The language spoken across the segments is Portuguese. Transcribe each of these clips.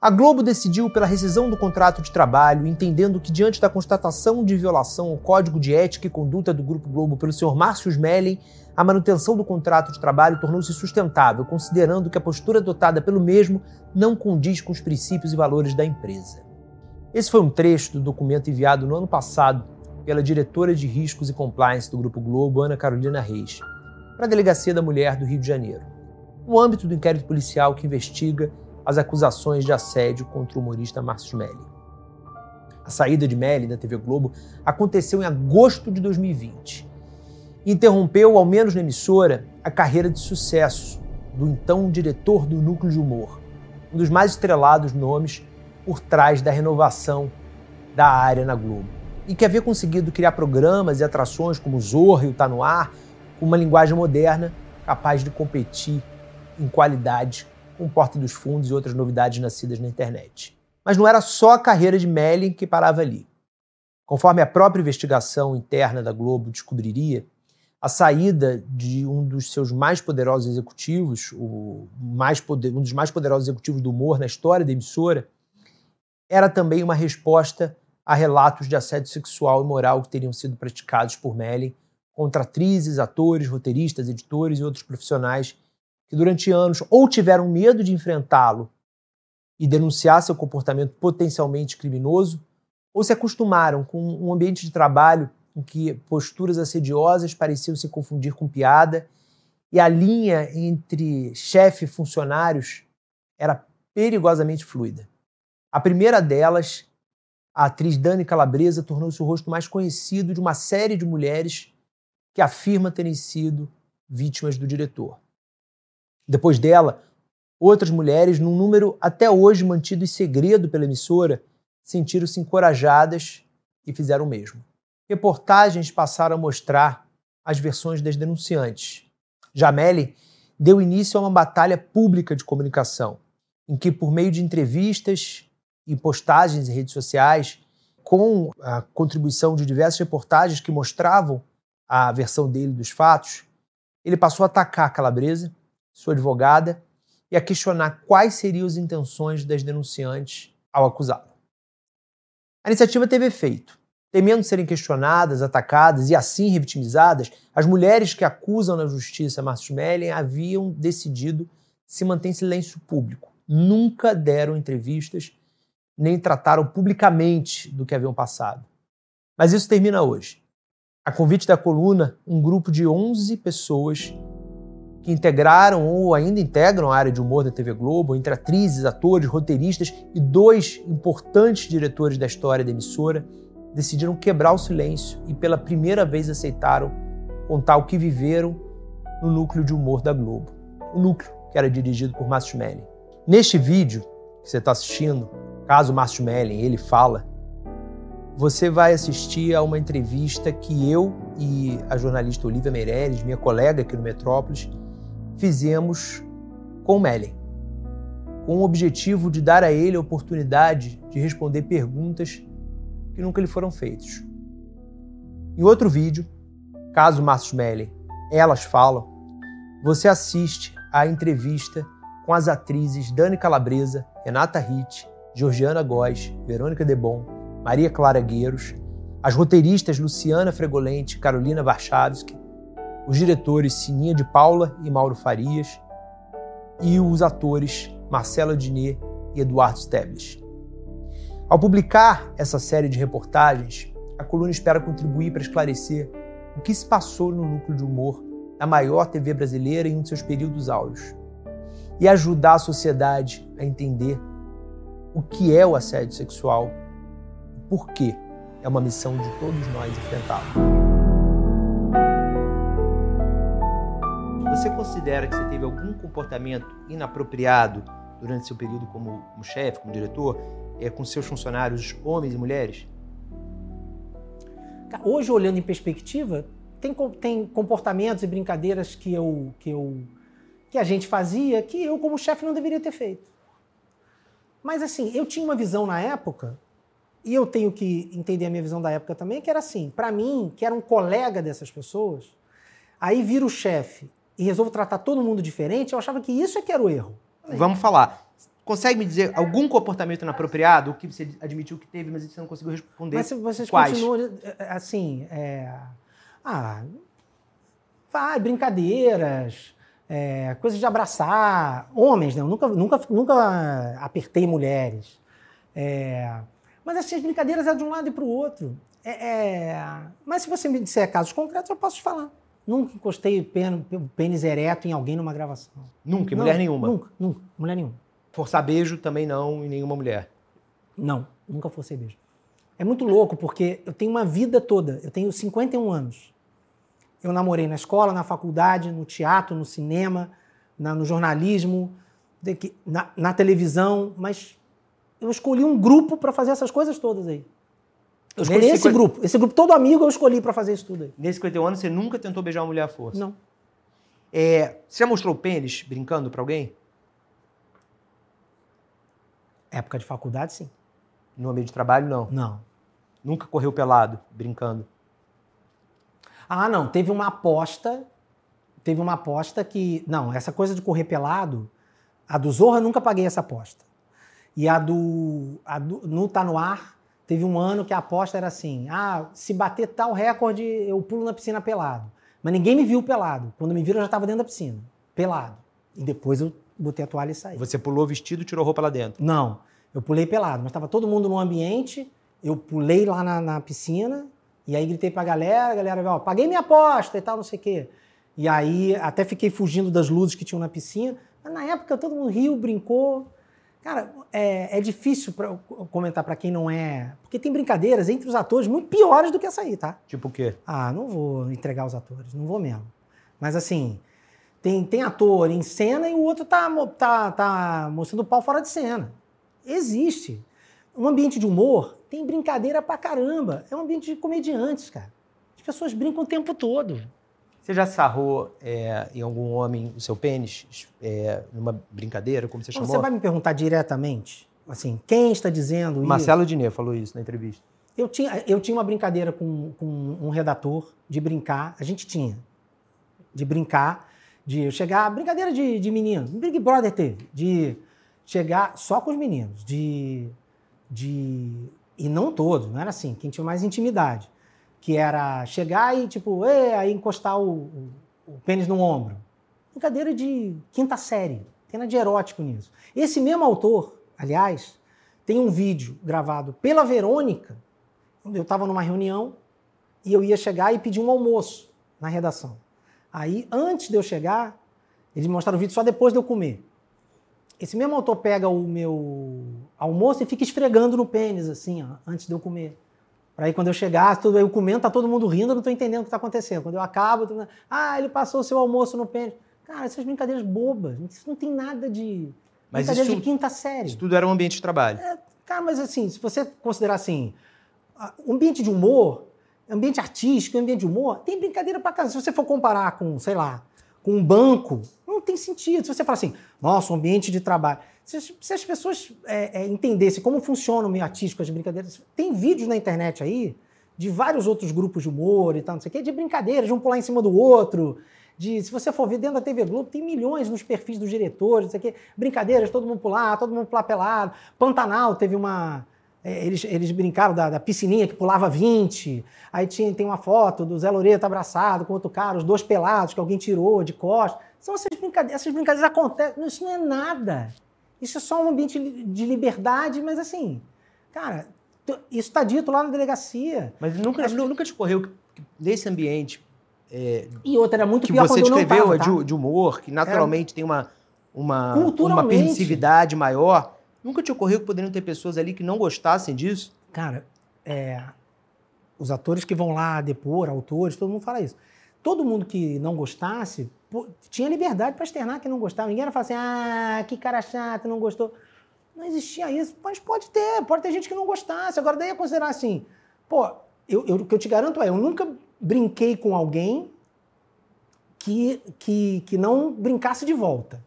A Globo decidiu pela rescisão do contrato de trabalho, entendendo que, diante da constatação de violação ao Código de Ética e Conduta do Grupo Globo pelo Sr. Márcio Smelling, a manutenção do contrato de trabalho tornou-se sustentável, considerando que a postura adotada pelo mesmo não condiz com os princípios e valores da empresa. Esse foi um trecho do documento enviado no ano passado pela diretora de Riscos e Compliance do Grupo Globo, Ana Carolina Reis, para a Delegacia da Mulher do Rio de Janeiro, no âmbito do inquérito policial que investiga as acusações de assédio contra o humorista Márcio Melli. A saída de Melli da TV Globo aconteceu em agosto de 2020 interrompeu, ao menos na emissora, a carreira de sucesso do então diretor do Núcleo de Humor, um dos mais estrelados nomes por trás da renovação da área na Globo, e que havia conseguido criar programas e atrações como o Zorro e o Tá No Ar, com uma linguagem moderna capaz de competir em qualidade com Porta dos Fundos e outras novidades nascidas na internet. Mas não era só a carreira de Mellin que parava ali. Conforme a própria investigação interna da Globo descobriria, a saída de um dos seus mais poderosos executivos, mais poder, um dos mais poderosos executivos do humor na história da emissora, era também uma resposta a relatos de assédio sexual e moral que teriam sido praticados por Melly contra atrizes, atores, roteiristas, editores e outros profissionais que durante anos ou tiveram medo de enfrentá-lo e denunciar seu comportamento potencialmente criminoso, ou se acostumaram com um ambiente de trabalho em que posturas assediosas pareciam se confundir com piada, e a linha entre chefe e funcionários era perigosamente fluida. A primeira delas, a atriz Dani Calabresa, tornou-se o rosto mais conhecido de uma série de mulheres que afirma terem sido vítimas do diretor. Depois dela, outras mulheres, num número até hoje mantido em segredo pela emissora, sentiram-se encorajadas e fizeram o mesmo reportagens passaram a mostrar as versões das denunciantes. Jameli deu início a uma batalha pública de comunicação, em que, por meio de entrevistas e postagens em redes sociais, com a contribuição de diversas reportagens que mostravam a versão dele dos fatos, ele passou a atacar a Calabresa, sua advogada, e a questionar quais seriam as intenções das denunciantes ao acusá-lo. A iniciativa teve efeito. Temendo serem questionadas, atacadas e assim revitimizadas, as mulheres que acusam na justiça Márcio Mellen haviam decidido se manter em silêncio público. Nunca deram entrevistas nem trataram publicamente do que haviam passado. Mas isso termina hoje. A convite da coluna, um grupo de 11 pessoas que integraram ou ainda integram a área de humor da TV Globo, entre atrizes, atores, roteiristas e dois importantes diretores da história da emissora, decidiram quebrar o silêncio e pela primeira vez aceitaram contar o que viveram no núcleo de humor da Globo. O núcleo que era dirigido por Márcio Schmeling. Neste vídeo que você está assistindo, caso Márcio Schmeling ele fala, você vai assistir a uma entrevista que eu e a jornalista Olivia Meireles, minha colega aqui no Metrópolis, fizemos com o Melling, com o objetivo de dar a ele a oportunidade de responder perguntas que nunca lhe foram feitos. Em outro vídeo, caso Márcio Smelly, elas falam, você assiste à entrevista com as atrizes Dani Calabresa, Renata Ritt, Georgiana Góes, Verônica Debon, Maria Clara Gueiros, as roteiristas Luciana Fregolente, Carolina Warchavski, os diretores Sininha de Paula e Mauro Farias e os atores Marcelo Diné e Eduardo Steblish. Ao publicar essa série de reportagens, a coluna espera contribuir para esclarecer o que se passou no núcleo de humor da maior TV brasileira em um de seus períodos áureos e ajudar a sociedade a entender o que é o assédio sexual e por que é uma missão de todos nós enfrentá-lo. Você considera que você teve algum comportamento inapropriado durante seu período como, como chefe, como diretor, é, com seus funcionários, homens e mulheres? Hoje, olhando em perspectiva, tem, tem comportamentos e brincadeiras que eu, que eu que a gente fazia que eu, como chefe, não deveria ter feito. Mas assim, eu tinha uma visão na época, e eu tenho que entender a minha visão da época também, que era assim, para mim, que era um colega dessas pessoas, aí vira o chefe e resolvo tratar todo mundo diferente, eu achava que isso é que era o erro. Vamos falar consegue me dizer algum comportamento inapropriado, o que você admitiu que teve, mas você não conseguiu responder? Mas se vocês Quais? continuam, é, assim, é, ah, vai, brincadeiras, é, coisas de abraçar, homens, né? Eu nunca, nunca, nunca apertei mulheres. É, mas assim, as brincadeiras é de um lado e para o outro. É, é, mas se você me disser casos concretos, eu posso te falar. Nunca encostei o pênis, ereto em alguém numa gravação. Nunca, em Não, mulher nenhuma. Nunca, nunca, mulher nenhuma. Forçar beijo também não em nenhuma mulher. Não, nunca forcei beijo. É muito louco, porque eu tenho uma vida toda. Eu tenho 51 anos. Eu namorei na escola, na faculdade, no teatro, no cinema, na- no jornalismo, na, na televisão, mas eu escolhi um grupo para fazer essas coisas todas aí. Eu escolhi Nesse esse coi- grupo. Esse grupo todo amigo eu escolhi para fazer isso tudo aí. Nesses 51 anos, você nunca tentou beijar uma mulher à força? Não. É, você já mostrou o pênis brincando pra alguém? Época de faculdade, sim. No ambiente de trabalho, não. Não. Nunca correu pelado, brincando. Ah, não, teve uma aposta. Teve uma aposta que. Não, essa coisa de correr pelado, a do Zorra nunca paguei essa aposta. E a do. A do no Tá no Ar, teve um ano que a aposta era assim: ah, se bater tal recorde, eu pulo na piscina pelado. Mas ninguém me viu pelado. Quando me viram, eu já estava dentro da piscina, pelado. E depois eu botei a toalha e saí. Você pulou vestido e tirou roupa lá dentro. Não, eu pulei pelado, mas estava todo mundo no ambiente, eu pulei lá na, na piscina, e aí gritei pra galera, a galera, ó, paguei minha aposta e tal, não sei o quê. E aí até fiquei fugindo das luzes que tinham na piscina, mas na época todo mundo riu, brincou. Cara, é, é difícil pra comentar pra quem não é, porque tem brincadeiras entre os atores muito piores do que essa aí, tá? Tipo o quê? Ah, não vou entregar os atores, não vou mesmo. Mas assim, tem, tem ator em cena e o outro tá, tá, tá mostrando o pau fora de cena. Existe. Um ambiente de humor tem brincadeira pra caramba. É um ambiente de comediantes, cara. As pessoas brincam o tempo todo. Você já sarrou é, em algum homem o seu pênis é, numa brincadeira, como você chamou? Você vai me perguntar diretamente, assim, quem está dizendo isso? Marcelo Diné falou isso na entrevista. Eu tinha, eu tinha uma brincadeira com, com um redator de brincar, a gente tinha, de brincar, de eu chegar, brincadeira de, de menino, Big Brother teve, de chegar só com os meninos, de, de. E não todos, não era assim, quem tinha mais intimidade. Que era chegar e, tipo, "Ê", aí encostar o, o, o pênis no ombro. Brincadeira de quinta série, tem nada de erótico nisso. Esse mesmo autor, aliás, tem um vídeo gravado pela Verônica, eu estava numa reunião e eu ia chegar e pedir um almoço na redação. Aí, antes de eu chegar, eles mostraram o vídeo só depois de eu comer. Esse mesmo autor pega o meu almoço e fica esfregando no pênis, assim, ó, antes de eu comer. Para aí, quando eu chegar, tudo, eu comendo, tá todo mundo rindo, eu não tô entendendo o que tá acontecendo. Quando eu acabo, todo mundo, ah, ele passou o seu almoço no pênis. Cara, essas brincadeiras bobas, isso não tem nada de. Mas brincadeira isso- de quinta série. Isso tudo era um ambiente de trabalho. Cara, mas assim, se você considerar assim, ambiente de humor, ambiente artístico, ambiente de humor, tem brincadeira pra casa. Se você for comparar com, sei lá, com um banco, não tem sentido. Se você falar assim, nossa, um ambiente de trabalho. Se, as- se as pessoas é, é, entendessem como funciona o meio artístico, as brincadeiras, tem vídeos na internet aí de vários outros grupos de humor e tal, não sei o quê, de brincadeiras, de um pular em cima do outro. De, se você for ver dentro da TV Globo, tem milhões nos perfis dos diretores, não sei o quê, brincadeiras, todo mundo pular, todo mundo pular pelado. Pantanal teve uma. é, eles, eles brincaram da, da piscininha que pulava 20. Aí tinha, tem uma foto do Zé Loreto abraçado com outro cara, os dois pelados que alguém tirou de costas. São essas brincadeiras, essas brincadeiras acontecem. Isso não é nada. Isso é só um ambiente de liberdade, mas assim, cara, isso está dito lá na delegacia. Mas nunca, nu- nunca te correu que, que nesse ambiente E outra era muito que pior você descreveu tava, é tá? de, de humor, que naturalmente tem uma, uma, uma permissividade maior, nunca te ocorreu que poderiam ter pessoas ali que não gostassem disso? Cara, é, os atores que vão lá depor, autores, todo mundo fala isso. Todo mundo que não gostasse pô, tinha liberdade para externar que não gostava. Ninguém era falar assim, ah, que cara chato, não gostou. Não existia isso, mas pode ter, pode ter gente que não gostasse. Agora, daí é considerar assim, pô, eu, eu- o que eu te garanto é, eu nunca brinquei com alguém que, que, que não brincasse de volta.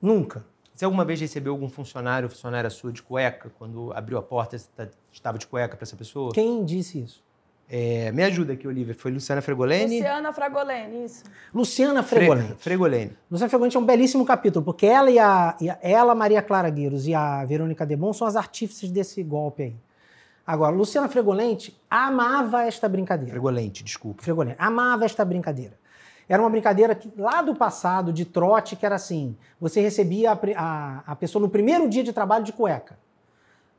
Nunca. Você alguma vez recebeu algum funcionário ou funcionária sua de cueca, quando abriu a porta e você tá- estava de cueca para essa pessoa? Quem disse isso? É, me ajuda aqui, Olivia. Foi Luciana Fregoleni? Luciana Fragoleni, isso. Luciana Fregoleni. Fre Fregoleni. Luciana Fregoleni é um belíssimo capítulo, porque ela e a, e a ela, Maria Clara Gueiros e a Verônica Debon são as artífices desse golpe aí. Agora, Luciana Fregolente amava esta brincadeira. Fregolente, desculpa. Fregolente. Amava esta brincadeira. Era uma brincadeira que, lá do passado, de trote, que era assim: você recebia a, a, a pessoa no primeiro dia de trabalho de cueca.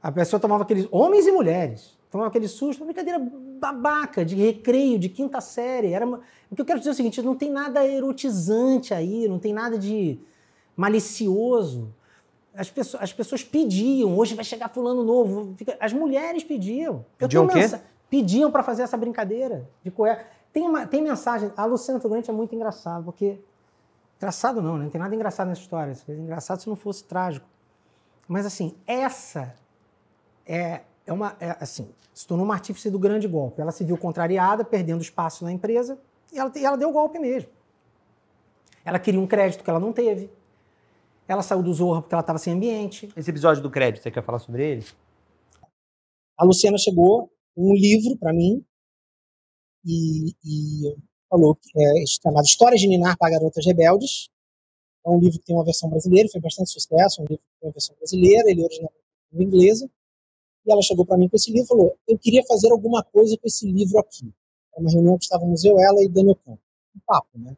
A pessoa tomava aqueles. Homens e mulheres. Tomava aquele susto, uma brincadeira babaca, de recreio, de quinta série. Era uma... O que eu quero dizer é o seguinte: não tem nada erotizante aí, não tem nada de malicioso. As pessoas, as pessoas pediam, hoje vai chegar fulano novo. As mulheres pediam. Pediam o quê? Mensa... Pediam para fazer essa brincadeira de cueca. Tem, uma, tem mensagem. A Luciana Figurante é muito engraçado, porque. Engraçado não, né? Não tem nada engraçado nessa história. Engraçado se não fosse trágico. Mas, assim, essa é, é uma. É, assim, se tornou uma artífice do grande golpe. Ela se viu contrariada, perdendo espaço na empresa, e ela, e ela deu o golpe mesmo. Ela queria um crédito que ela não teve. Ela saiu do Zorra porque ela estava sem ambiente. Esse episódio do crédito, você quer falar sobre ele? A Luciana chegou um livro para mim e, e, falou que é chamado Histórias de Ninar para Garotas Rebeldes. É um livro que tem uma versão brasileira, foi bastante sucesso, um livro que tem uma versão brasileira, ele é originalmente em inglesa. E ela chegou para mim com esse livro e falou: Eu queria fazer alguma coisa com esse livro aqui. Era uma reunião que estávamos eu, ela e Daniel Campo. Um papo, né?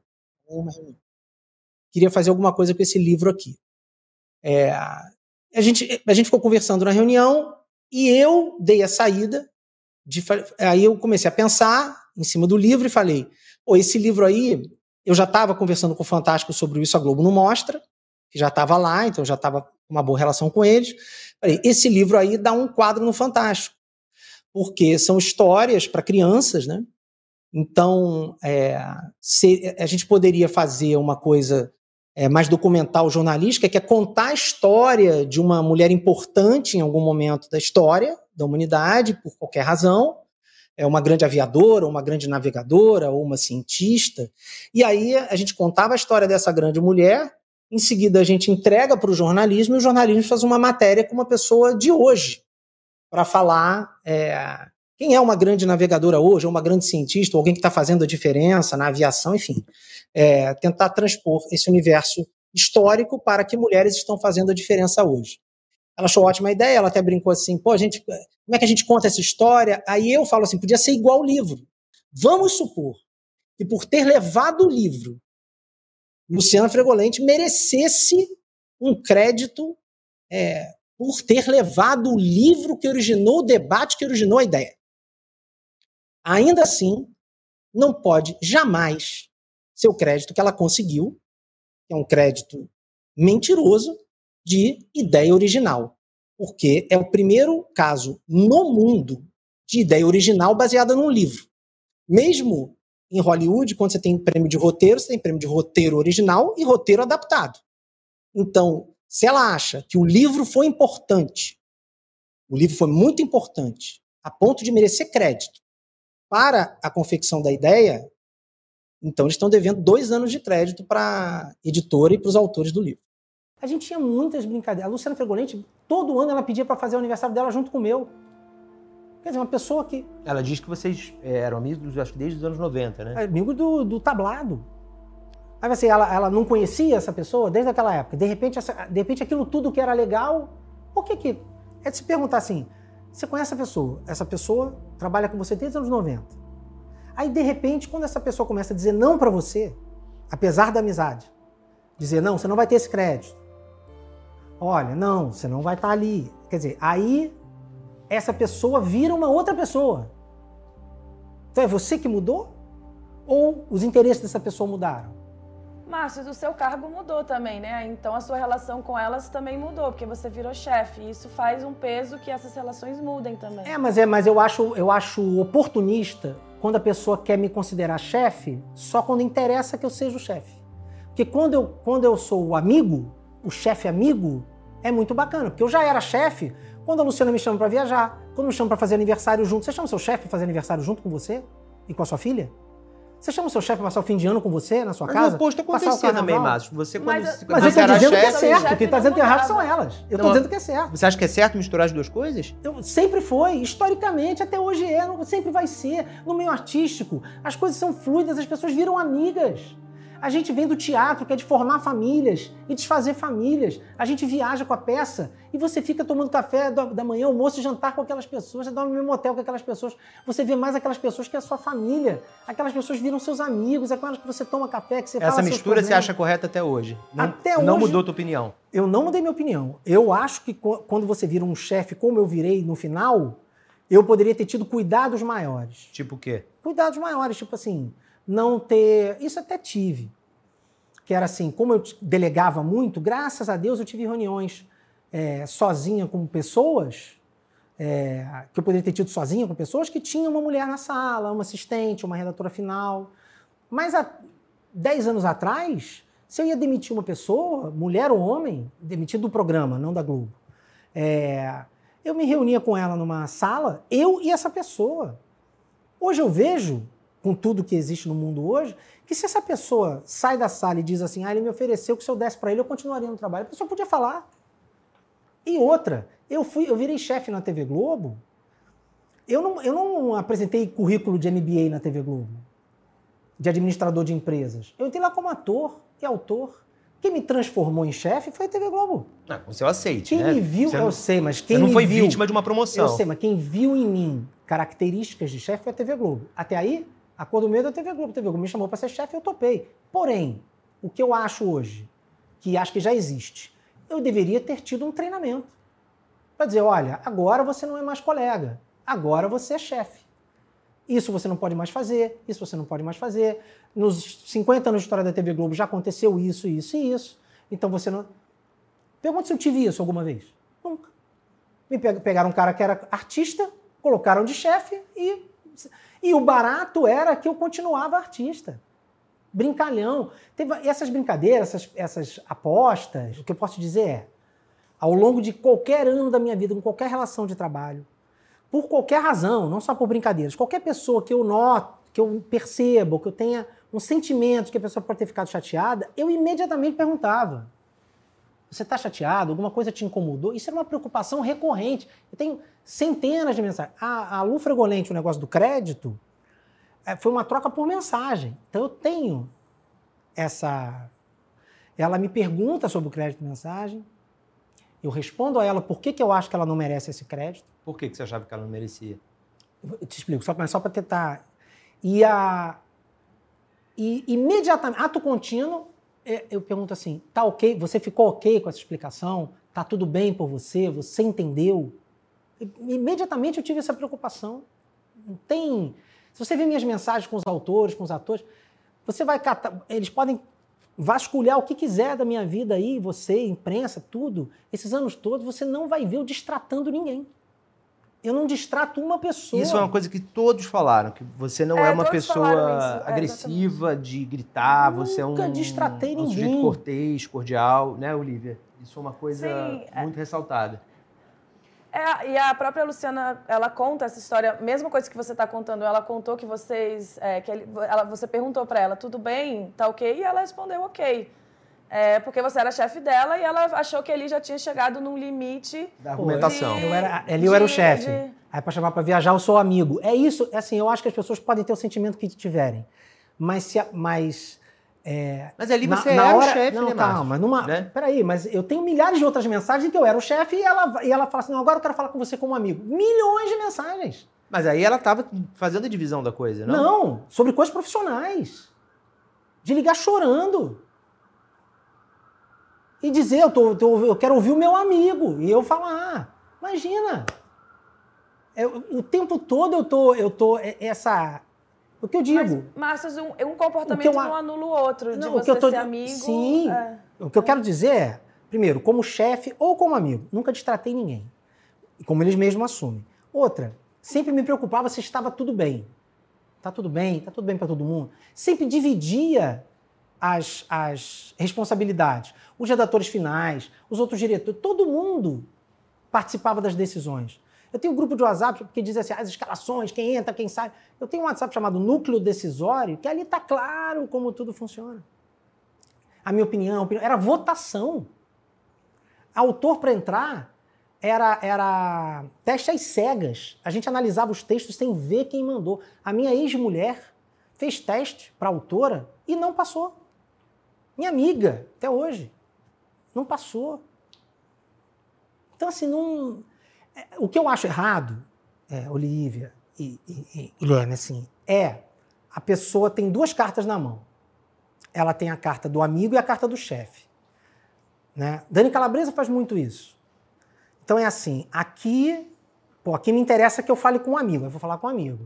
Uma reunião queria fazer alguma coisa com esse livro aqui. É, a, gente, a gente ficou conversando na reunião e eu dei a saída. De, aí eu comecei a pensar em cima do livro e falei: pô, esse livro aí, eu já estava conversando com o Fantástico sobre isso, a Globo não mostra, que já estava lá, então já estava uma boa relação com eles. Esse livro aí dá um quadro no Fantástico, porque são histórias para crianças, né? Então, é, se, a gente poderia fazer uma coisa é, mais documental jornalística, que é contar a história de uma mulher importante em algum momento da história da humanidade, por qualquer razão, é uma grande aviadora, uma grande navegadora, ou uma cientista. E aí a gente contava a história dessa grande mulher, em seguida a gente entrega para o jornalismo, e o jornalismo faz uma matéria com uma pessoa de hoje, para falar é, quem é uma grande navegadora hoje, ou uma grande cientista, ou alguém que está fazendo a diferença na aviação, enfim. É, tentar transpor esse universo histórico para que mulheres estão fazendo a diferença hoje. Ela achou ótima ideia, ela até brincou assim, pô, gente, como é que a gente conta essa história? Aí eu falo assim, podia ser igual o livro. Vamos supor que por ter levado o livro, Luciana Fregolente merecesse um crédito é, por ter levado o livro que originou o debate, que originou a ideia. Ainda assim, não pode jamais ser o crédito que ela conseguiu, que é um crédito mentiroso, de ideia original. Porque é o primeiro caso no mundo de ideia original baseada num livro. Mesmo em Hollywood, quando você tem prêmio de roteiro, você tem prêmio de roteiro original e roteiro adaptado. Então, se ela acha que o livro foi importante, o livro foi muito importante, a ponto de merecer crédito, para a confecção da ideia, então eles estão devendo dois anos de crédito para a editora e para os autores do livro. A gente tinha muitas brincadeiras. A Luciana Fregolente, todo ano ela pedia para fazer o aniversário dela junto com o meu. Quer dizer, uma pessoa que. Ela diz que vocês é, eram amigos, acho que desde os anos 90, né? Amigos do, do tablado. Aí assim, ela, ela não conhecia essa pessoa desde aquela época. De repente, essa, de repente aquilo tudo que era legal, por que que. É de se perguntar assim: você conhece a pessoa, essa pessoa trabalha com você desde os anos 90. Aí, de repente, quando essa pessoa começa a dizer não para você, apesar da amizade, dizer não, você não vai ter esse crédito. Olha, não, você não vai estar tá ali. Quer dizer, aí essa pessoa vira uma outra pessoa. Então é você que mudou? Ou os interesses dessa pessoa mudaram? Márcio, o seu cargo mudou também, né? Então a sua relação com elas também mudou, porque você virou chefe. E isso faz um peso que essas relações mudem também. É, mas é, mas eu acho, eu acho oportunista quando a pessoa quer me considerar chefe, só quando interessa que eu seja o chefe. Porque quando eu, quando eu sou o amigo, o chefe amigo, é muito bacana, porque eu já era chefe quando a Luciana me chama para viajar, quando me chama para fazer aniversário junto. Você chama seu chefe para fazer aniversário junto com você e com a sua filha? Você chama o seu chefe para passar o fim de ano com você na sua Mas casa? o oposto acontecia também? Márcio. Você, quando, Mas- Mas eu você tô era dizendo que é chefe, certo. chefe Quem tá não dizendo que é errado são elas. Eu tô Não, dizendo que é certo. Você acha que é certo misturar as duas coisas? Eu- sempre foi, historicamente, até hoje é, sempre vai ser. No meio artístico, as coisas são fluidas, as pessoas viram amigas. A gente vem do teatro, que é de formar famílias e desfazer famílias. A gente viaja com a peça e você fica tomando café da, manhã, almoço e jantar com aquelas pessoas, você dorme no mesmo hotel com aquelas pessoas. Você vê mais aquelas pessoas que a sua família. Aquelas pessoas viram seus amigos, aquelas que você toma café, que você Essa mistura você acha correta até hoje? Não, Até não hoje- mudou tua opinião? Eu não mudei minha opinião. Eu acho que quando você vira um chefe como eu virei no final, eu poderia ter tido cuidados maiores. Tipo o quê? Cuidados maiores, tipo assim, não ter. Isso até tive. Que era assim, como eu delegava muito, graças a Deus eu tive reuniões é, sozinha com pessoas, é, que eu poderia ter tido sozinha com pessoas que tinham uma mulher na sala, uma assistente, uma redatora final. Mas há 10 anos atrás, se eu ia demitir uma pessoa, mulher ou homem, demitir do programa, não da Globo, é, eu me reunia com ela numa sala, eu e essa pessoa. Hoje eu vejo, com tudo que existe no mundo hoje, que se essa pessoa sai da sala e diz assim, ah, ele me ofereceu que se eu desse para ele, eu continuaria no trabalho, a pessoa podia falar. E outra, eu fui, eu virei chefe na TV Globo, eu não, eu não apresentei currículo de MBA na TV Globo, de administrador de empresas. Eu entrei lá como ator e autor. Quem me transformou em chefe foi a TV Globo. Não, o seu aceite, Quem né? me viu, Você eu não, sei, mas você quem não me foi viu, vítima de uma promoção. eu sei, mas quem viu em mim características de chefe foi a TV Globo. Até aí, a cor do medo é TV Globo. TV Globo me chamou para ser chefe, eu topei. Porém, o que eu acho hoje, que acho que já existe, eu deveria ter tido um treinamento. Para dizer, olha, agora você não é mais colega, agora você é chefe. Isso você não pode mais fazer, isso você não pode mais fazer. Nos 50 anos de história da TV Globo já aconteceu isso, isso e isso. Então você não. Pergunta se eu tive isso alguma vez. Nunca. Me pe- pegaram um cara que era artista, colocaram de chefe e. E o barato era que eu continuava artista. Brincalhão. Teve essas brincadeiras, essas, essas apostas, o que eu posso dizer é, ao longo de qualquer ano da minha vida, com qualquer relação de trabalho, por qualquer razão, não só por brincadeiras, qualquer pessoa que eu noto, que eu perceba, ou que eu tenha um sentimento que a pessoa pode ter ficado chateada, eu imediatamente perguntava: Você está chateado? Alguma coisa te incomodou? Isso era uma preocupação recorrente. Eu tenho centenas de mensagens. A, a Lu Fregolente, o negócio do crédito, eh, foi uma troca por mensagem. Então eu tenho essa. Ela me pergunta sobre o crédito de mensagem, eu respondo a ela por que, que eu acho que ela não merece esse crédito. Por que que você achava que ela não merecia? Eu te explico, só, mas só para tentar. E, a, e imediatamente, ato contínuo, é, eu pergunto assim: tá ok? Você ficou ok com essa explicação? Tá tudo bem por você? Você entendeu? Imediatamente eu tive essa preocupação. Não tem. Se você vê minhas mensagens com os autores, com os atores, você vai catar. Eles podem vasculhar o que quiser da minha vida aí, você, imprensa, tudo. Esses anos todos, você não vai ver eu distratando ninguém. Eu não distrato uma pessoa. Isso é uma coisa que todos falaram, que você não é, É, uma pessoa é, agressiva de gritar, você é um, Nunca distratei um sujeito cortês, cordial, né, Olivia? Isso é uma coisa Sim, é. muito ressaltada. É, e a própria Luciana, ela conta essa história, mesma coisa que você está contando, ela contou que vocês, é, que ele- ela, você perguntou para ela, tudo bem, tá ok? E ela respondeu ok. É, porque você era chefe dela e ela achou que ele já tinha chegado num limite Da argumentação. de- Eu era, ali eu era o chefe. de- Aí para chamar para viajar, eu sou amigo. É isso, é assim, eu acho que as pessoas podem ter o sentimento que tiverem. Mas se mas é, Mas ali na- você na era hora- o chefe, não, né, calma, numa, Né? peraí, mas eu tenho milhares de outras mensagens em que eu era o chefe e ela, e ela fala assim, não, agora eu quero falar com você como amigo. Milhões de mensagens. Mas aí ela estava fazendo a divisão da coisa, não? Não, sobre coisas profissionais. De ligar chorando. E dizer, eu, tô, tô- eu quero ouvir o meu amigo. E eu falar, imagina. É, o tempo todo eu tô, eu tô, é- essa... O que eu digo? Mas, Márcio, um, um comportamento O eu não anula o outro, de Não, o você que eu tô- ser amigo. Sim. é. O que eu quero dizer é, primeiro, como chefe ou como amigo, nunca destratei ninguém. Como eles mesmos assumem. Outra, sempre me preocupava se estava tudo bem. Tá tudo bem? Tá tudo bem para todo mundo? Sempre dividia as, as responsabilidades. Os redatores finais, os outros diretores, todo mundo participava das decisões. Eu tenho um grupo de WhatsApp que diz assim, as escalações, quem entra, quem sai. Eu tenho um WhatsApp chamado Núcleo Decisório, que ali está claro como tudo funciona. A minha opinião, a opinião era votação. Autor para entrar era, era teste às cegas. A gente analisava os textos sem ver quem mandou. A minha ex-mulher fez teste para autora e não passou. Minha amiga, até hoje, não passou. Então, assim, não. O que eu acho errado, é, Olivia e, e, e Guilherme, assim, é a pessoa tem duas cartas na mão. Ela tem a carta do amigo e a carta do chefe. Né? Dani Calabresa faz muito isso. Então é assim, aqui, pô, aqui me interessa que eu fale com um amigo, eu vou falar com um amigo.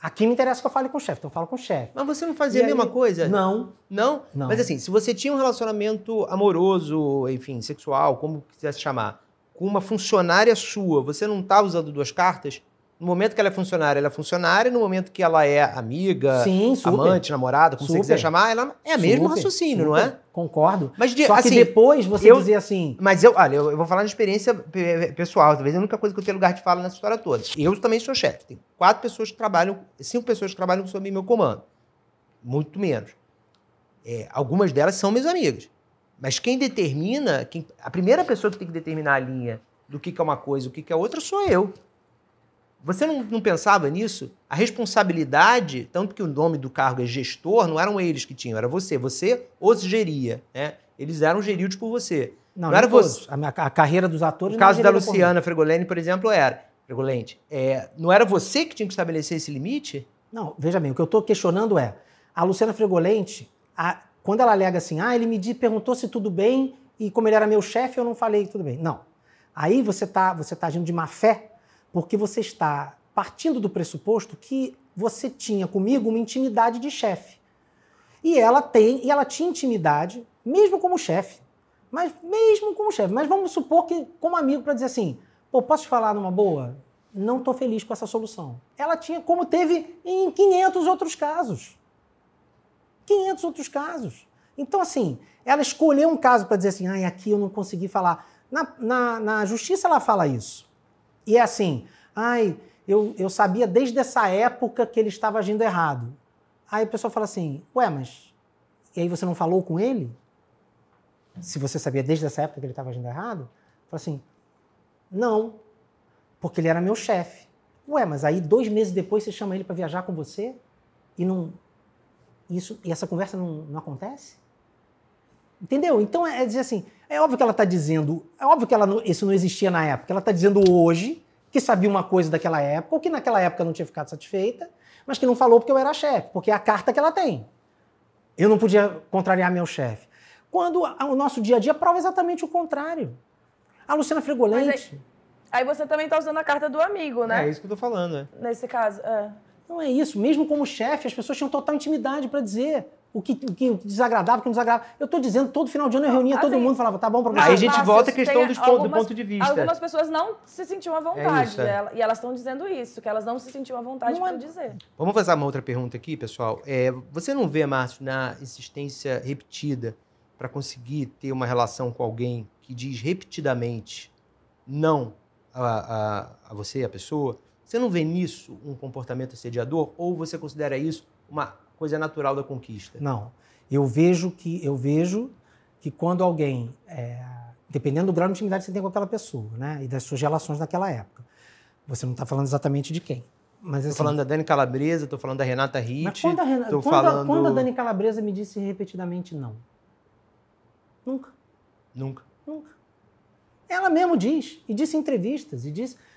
Aqui me interessa que eu fale com o chefe, então eu falo com o chefe. Mas você não fazia e a mesma aí... coisa? Não. Não? Não. Mas assim, se você tinha um relacionamento amoroso, enfim, sexual, como quisesse chamar, com uma funcionária sua, você não está usando duas cartas? No momento que ela é funcionária, ela é funcionária. No momento que ela é amiga, Sim, amante, namorada, como super. você quiser chamar, ela é o mesmo raciocínio, super. não é? Concordo. Mas de, Só assim, que depois você eu, dizer assim. Mas eu, olha, eu, eu, vou falar de experiência pessoal, talvez é a única coisa que eu tenho lugar de fala nessa história toda. Eu também sou chefe. Tem quatro pessoas que trabalham, cinco pessoas que trabalham sob meu comando. Muito menos. É, algumas delas são minhas amigas. Mas quem determina, quem, a primeira pessoa que tem que determinar a linha do que, que é uma coisa e o que, que é outra sou eu. Você não, não, pensava nisso? A responsabilidade, tanto que o nome do cargo é gestor, não eram eles que tinham, era você. Você os geria, né? Eles eram geridos por você. Não, não era você. A, minha, a, carreira dos atores. O caso da Luciana Fregolene, por exemplo, era. Fregolente, é, não era você que tinha que estabelecer esse limite? Não, veja bem, o que eu estou questionando é: a Luciana Fregolente, a, quando ela alega assim, ah, ele me perguntou se tudo bem e como ele era meu chefe, eu não falei tudo bem. Não. Aí você está você tá agindo de má fé porque você está partindo do pressuposto que você tinha comigo uma intimidade de chefe. E ela tem, e ela tinha intimidade, mesmo como chefe. Mas mesmo como chefe. Mas vamos supor que como amigo para dizer assim, pô, posso te falar numa boa? Não estou feliz com essa solução. Ela tinha, como teve em 500 outros casos. 500 outros casos. Então, assim, ela escolheu um caso para dizer assim, ai, aqui eu não consegui falar. Na, na, na justiça ela fala isso. E é assim, ai, eu, eu sabia desde essa época que ele estava agindo errado. Aí a pessoa fala assim, ué, mas e aí você não falou com ele? Se você sabia desde essa época que ele estava agindo errado? Fala assim, não, porque ele era meu chefe. Ué, mas aí dois meses depois você chama ele para viajar com você e não isso e essa conversa não, não acontece? Entendeu? Então é dizer assim, é óbvio que ela está dizendo, é óbvio que ela não, isso não existia na época. Ela está dizendo hoje que sabia uma coisa daquela época, ou que naquela época não tinha ficado satisfeita, mas que não falou porque eu era chefe, porque é a carta que ela tem. Eu não podia contrariar meu chefe. Quando o nosso dia a dia prova exatamente o contrário. A Luciana Fregolente. Aí, aí, você também está usando a carta do amigo, né? É isso que eu tô falando, né? Nesse caso, é. Não é isso. Mesmo como chefe, as pessoas tinham total intimidade para dizer o que, o que desagradava, o que não desagradava. Eu estou dizendo, todo final de ano eu reunia assim, todo mundo falava, tá bom, professor. Aí a gente volta à questão do, algumas, do ponto de vista. Algumas pessoas não se sentiam à vontade. É isso, é. E elas estão dizendo isso, que elas não se sentiam à vontade para é... dizer. Vamos fazer uma outra pergunta aqui, pessoal. É, você não vê, Márcio, na insistência repetida para conseguir ter uma relação com alguém que diz repetidamente não a, a, a você, a pessoa, você não vê nisso um comportamento assediador? Ou você considera isso uma coisa natural da conquista? Não. Eu vejo que eu vejo que quando alguém, é, dependendo do grau de intimidade que você tem com aquela pessoa, né, e das suas relações naquela época, você não está falando exatamente de quem. Mas assim, falando da Dani Calabresa, estou falando da Renata Ritt. Mas quando a, quando, falando... quando a Dani Calabresa me disse repetidamente não? Nunca. Nunca. Nunca. Ela mesmo diz, e disse em entrevistas, e disse, diz,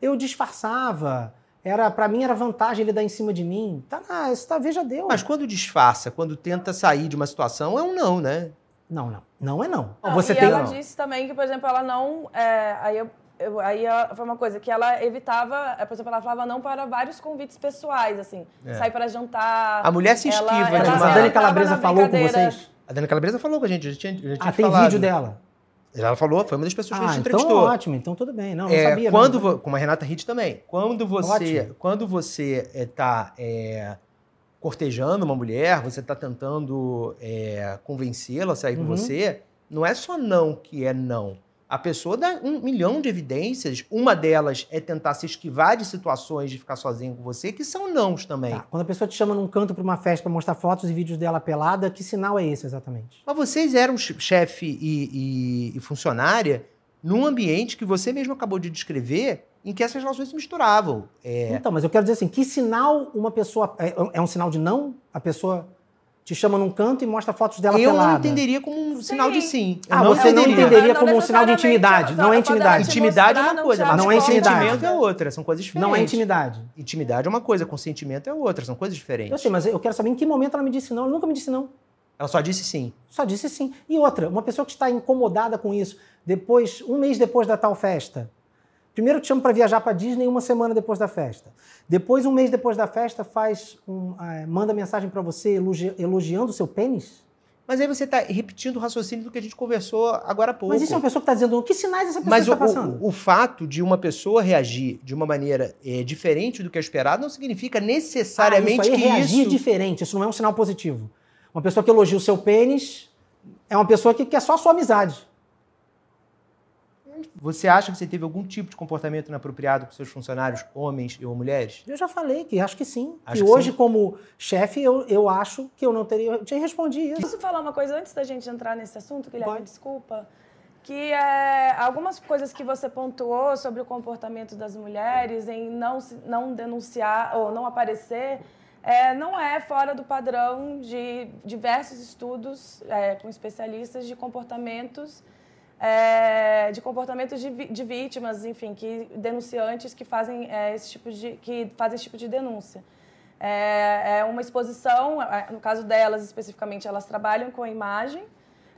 eu disfarçava, era para mim era vantagem ele dar em cima de mim. Tá, ah, isso tá, veja Deus. Mas quando disfarça, quando tenta sair de uma situação, é um não, né? Não, não. Não é não. não Você e tem ela não. disse também que, por exemplo, ela não. É, aí eu, eu, aí foi uma coisa que ela evitava, é, por exemplo, ela falava não para vários convites pessoais, assim, é. sair para jantar. A mulher se esquiva, ela, né? Ela, a Dani Calabresa falou com vocês? A Dani Calabresa falou com a gente, já tinha, já tinha Ah, tem falado. vídeo dela. Ela falou, foi uma das pessoas que ah, a gente então entrevistou. ótimo, então tudo bem. Não, não é, sabia. Quando, não. Como a Renata Hitt também. Quando você ótimo. quando você está é, é, cortejando uma mulher, você está tentando é, convencê-la a sair uhum. com você, não é só não que é não. A pessoa dá um milhão de evidências. Uma delas é tentar se esquivar de situações de ficar sozinho com você, que são nãos também. Tá. Quando a pessoa te chama num canto para uma festa para mostrar fotos e vídeos dela pelada, que sinal é esse exatamente? Mas vocês eram chefe e, e, e funcionária num ambiente que você mesmo acabou de descrever, em que essas relações se misturavam. É... Então, mas eu quero dizer assim, que sinal uma pessoa... É, é um sinal de não? A pessoa te chama num canto e mostra fotos dela eu pelada. Eu não entenderia como um sim. sinal de sim. Eu ah, não você entenderia. não entenderia como um sinal de intimidade. Não é intimidade. Intimidade é uma coisa, mas não é intimidade. consentimento é outra. São coisas diferentes. Não é intimidade. Intimidade é uma coisa, consentimento é outra. São coisas diferentes. Eu sei, mas eu quero saber em que momento ela me disse não. Ela nunca me disse não. Ela só disse sim. Só disse sim. E outra, uma pessoa que está incomodada com isso, depois, um mês depois da tal festa, Primeiro te chama para viajar para Disney uma semana depois da festa. Depois, um mês depois da festa, faz um, é, manda mensagem para você elogi elogiando o seu pênis. Mas aí você está repetindo o raciocínio do que a gente conversou agora há pouco. Mas isso é uma pessoa que está dizendo que sinais essa pessoa está passando? O, o fato de uma pessoa reagir de uma maneira é, diferente do que é esperado não significa necessariamente ah, isso aí é reagir isso... diferente. Isso não é um sinal positivo. Uma pessoa que elogia o seu pênis é uma pessoa que quer só a sua amizade. Você acha que você teve algum tipo de comportamento inapropriado com seus funcionários, homens ou mulheres? Eu já falei que acho que sim. Acho e que hoje, sim. como chefe, eu, eu acho que eu não teria. Eu te respondi isso. Posso falar uma coisa antes da gente entrar nesse assunto, Guilherme? Pode. Desculpa. Que é, algumas coisas que você pontuou sobre o comportamento das mulheres em não, não denunciar ou não aparecer. É, não é fora do padrão de diversos estudos é, com especialistas de comportamentos é, de comportamentos de, de, vítimas, enfim, que denunciantes que fazem é, esse tipo de que fazem esse tipo de denúncia. É, é uma exposição, é, no caso delas especificamente, elas trabalham com a imagem.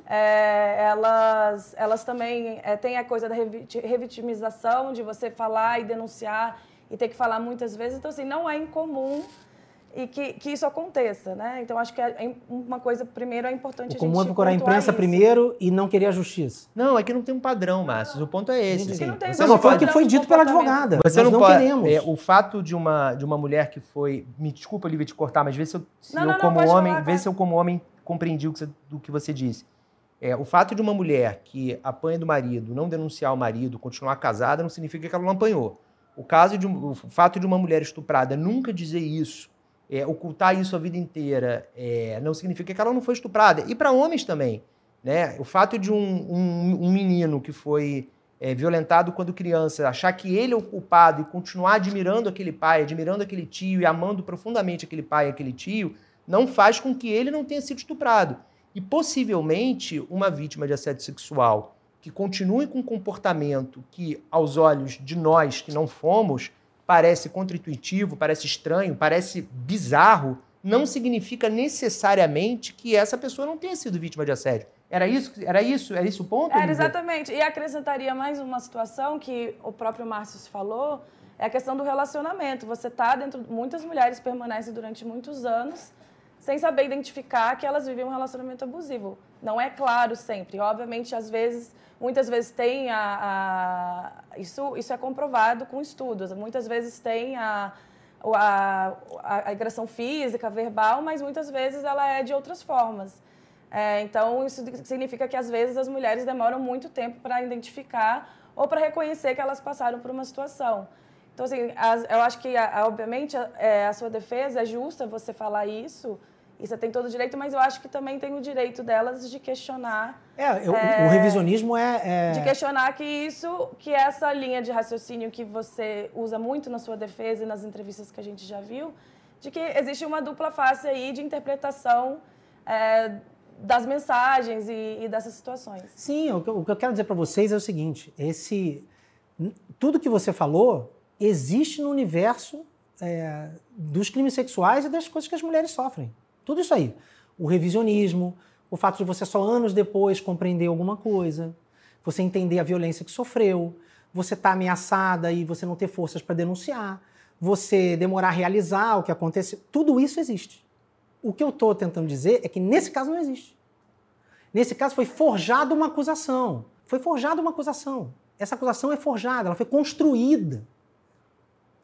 É, elas, elas também é, têm a coisa da revitimização, de você falar e denunciar e ter que falar muitas vezes. Então, assim, não é incomum e que, que isso aconteça, né? Então acho que é, é uma coisa primeiro é importante o comum é procurar a imprensa isso. primeiro e não querer a justiça. Não, é que não tem um padrão, Márcio. O ponto é esse. Assim. Não, tem você não foi o que foi dito pela advogada. Você Nós não, não pode, queremos. É, o fato de uma de uma mulher que foi, me desculpa, Lívia, te cortar, mas vê se eu, se não, eu como homem, falar, vê se eu como homem compreendi o que você, do que você disse. É, o fato de uma mulher que apanha do marido não denunciar o marido, continuar casada, não significa que ela não apanhou. O caso de o fato de uma mulher estuprada nunca dizer isso é, ocultar isso a vida inteira é, não significa que ela não foi estuprada. E para homens também. Né? O fato de um, um, um menino que foi é, violentado quando criança achar que ele é o culpado e continuar admirando aquele pai, admirando aquele tio e amando profundamente aquele pai e aquele tio, não faz com que ele não tenha sido estuprado. E possivelmente uma vítima de assédio sexual que continue com um comportamento que, aos olhos de nós que não fomos, parece contraintuitivo, parece estranho, parece bizarro, não significa necessariamente que essa pessoa não tenha sido vítima de assédio. Era isso? Era isso? Era isso o ponto? Era exatamente. E acrescentaria mais uma situação que o próprio Márcio falou, é a questão do relacionamento. Você está dentro. Muitas mulheres permanecem durante muitos anos sem saber identificar que elas vivem um relacionamento abusivo. Não é claro sempre. Obviamente, às vezes Muitas vezes tem a, a, isso, isso é comprovado com estudos. Muitas vezes tem a, a, a, agressão física, verbal, mas muitas vezes ela é de outras formas. É, então, isso significa que às vezes as mulheres demoram muito tempo para identificar ou para reconhecer que elas passaram por uma situação. Então, assim, as, eu acho que, obviamente, a, é, a sua defesa é justa você falar isso, e você tem todo o direito, mas eu acho que também tem o direito delas de questionar. É, eu, é, o revisionismo é, é, De questionar que isso, que essa linha de raciocínio que você usa muito na sua defesa e nas entrevistas que a gente já viu, de que existe uma dupla face aí de interpretação é, das mensagens e, e, dessas situações. Sim, o que, eu, o que eu quero dizer para vocês é o seguinte: esse, tudo que você falou existe no universo é, dos crimes sexuais e das coisas que as mulheres sofrem. Tudo isso aí. O revisionismo, o fato de você só anos depois compreender alguma coisa, você entender a violência que sofreu, você estar tá ameaçada e você não ter forças para denunciar, você demorar a realizar o que aconteceu. Tudo isso existe. O que eu estou tentando dizer é que nesse caso não existe. Nesse caso foi forjada uma acusação. Foi forjada uma acusação. Essa acusação é forjada, ela foi construída.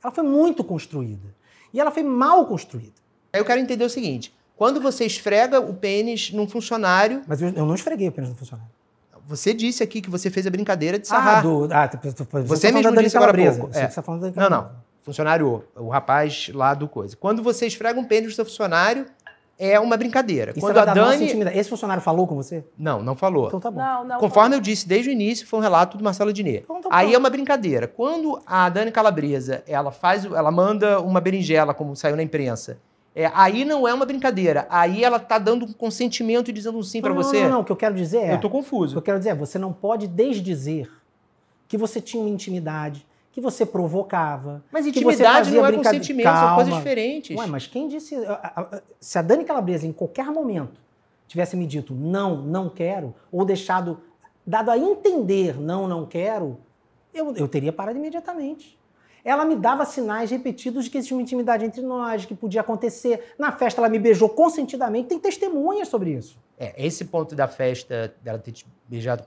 Ela foi muito construída. E ela foi mal construída. Eu quero entender o seguinte: quando você esfrega o pênis num funcionário. Mas eu, eu não esfreguei o pênis num funcionário. você disse aqui que você fez a brincadeira de sarrar. Ah, do, ah, tu- tu- tu- Você tá mesmo disse agora há Calabresa. pouco, Você é. que tá falando da Dani Não, Calabresa. não. Funcionário, o rapaz lá do coisa. Quando você esfrega um pênis no seu funcionário, é uma brincadeira. Isso Quando a Dani. Esse funcionário falou com você? Não, não falou. Então tá bom. Não, não. Conforme eu disse desde o início, foi um relato do Marcelo Diné. Então tá Aí é uma brincadeira. Quando a Dani Calabresa, ela faz, o- ela manda uma berinjela, como saiu na imprensa, é, aí não é uma brincadeira. Aí ela tá dando um consentimento e dizendo um sim não, você. Não, não, não. O que eu quero dizer é... Eu tô O que confuso. eu quero dizer é, você não pode desdizer que você tinha uma intimidade, que você provocava. Mas intimidade não é consentimento, são Calma. coisas diferentes. Ué, mas quem disse. Se a Dani Calabresa, em qualquer momento, tivesse me dito não, não quero, ou deixado, dado a entender não, não quero, eu, eu teria parado imediatamente. Ela me dava sinais repetidos de que existia uma intimidade entre nós, que podia acontecer. Na festa ela me beijou consentidamente, tem testemunhas sobre isso. É, esse ponto da festa, dela ter te beijado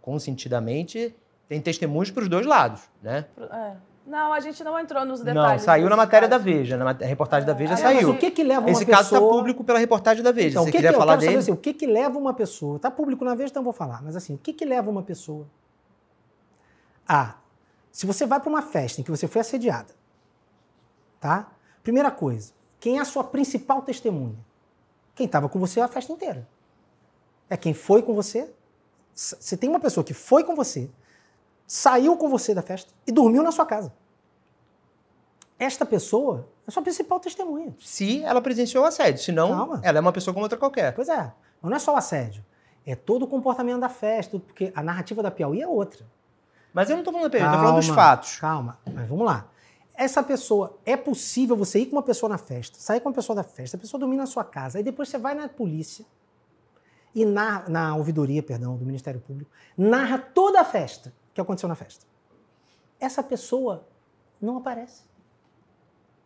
consentidamente, tem testemunhos pros dois lados, né? É. Não, a gente não entrou nos Não, detalhes. saiu na matéria da caso. Veja, na reportagem da Veja É, saiu. Mas o que que leva uma Esse pessoa... caso está público pela reportagem da Veja. Então, Se que quiser que, eu falar dele. assim, o que que leva uma pessoa, tá público na vez, então eu vou falar, mas assim, o que que leva uma pessoa a, se você vai para uma festa em que você foi assediada, tá? Primeira coisa, quem é a sua principal testemunha? Quem estava com você a festa inteira. É quem foi com você. Você tem uma pessoa que foi com você, saiu com você da festa e dormiu na sua casa. Esta pessoa é a sua principal testemunha. Se ela presenciou o assédio. Senão, Calma. ela é uma pessoa como outra qualquer. Pois é. Mas não é só o assédio. É todo o comportamento da festa, porque a narrativa da Piauí é outra. Mas eu não tô falando da pergunta, eu tô falando dos fatos. Calma, mas vamos lá. Essa pessoa, é possível você ir com uma pessoa na festa, sair com uma pessoa da festa, a pessoa dormir na sua casa, aí depois você vai na polícia e na, na ouvidoria, perdão, do Ministério Público, narra toda a festa que aconteceu na festa. Essa pessoa não aparece.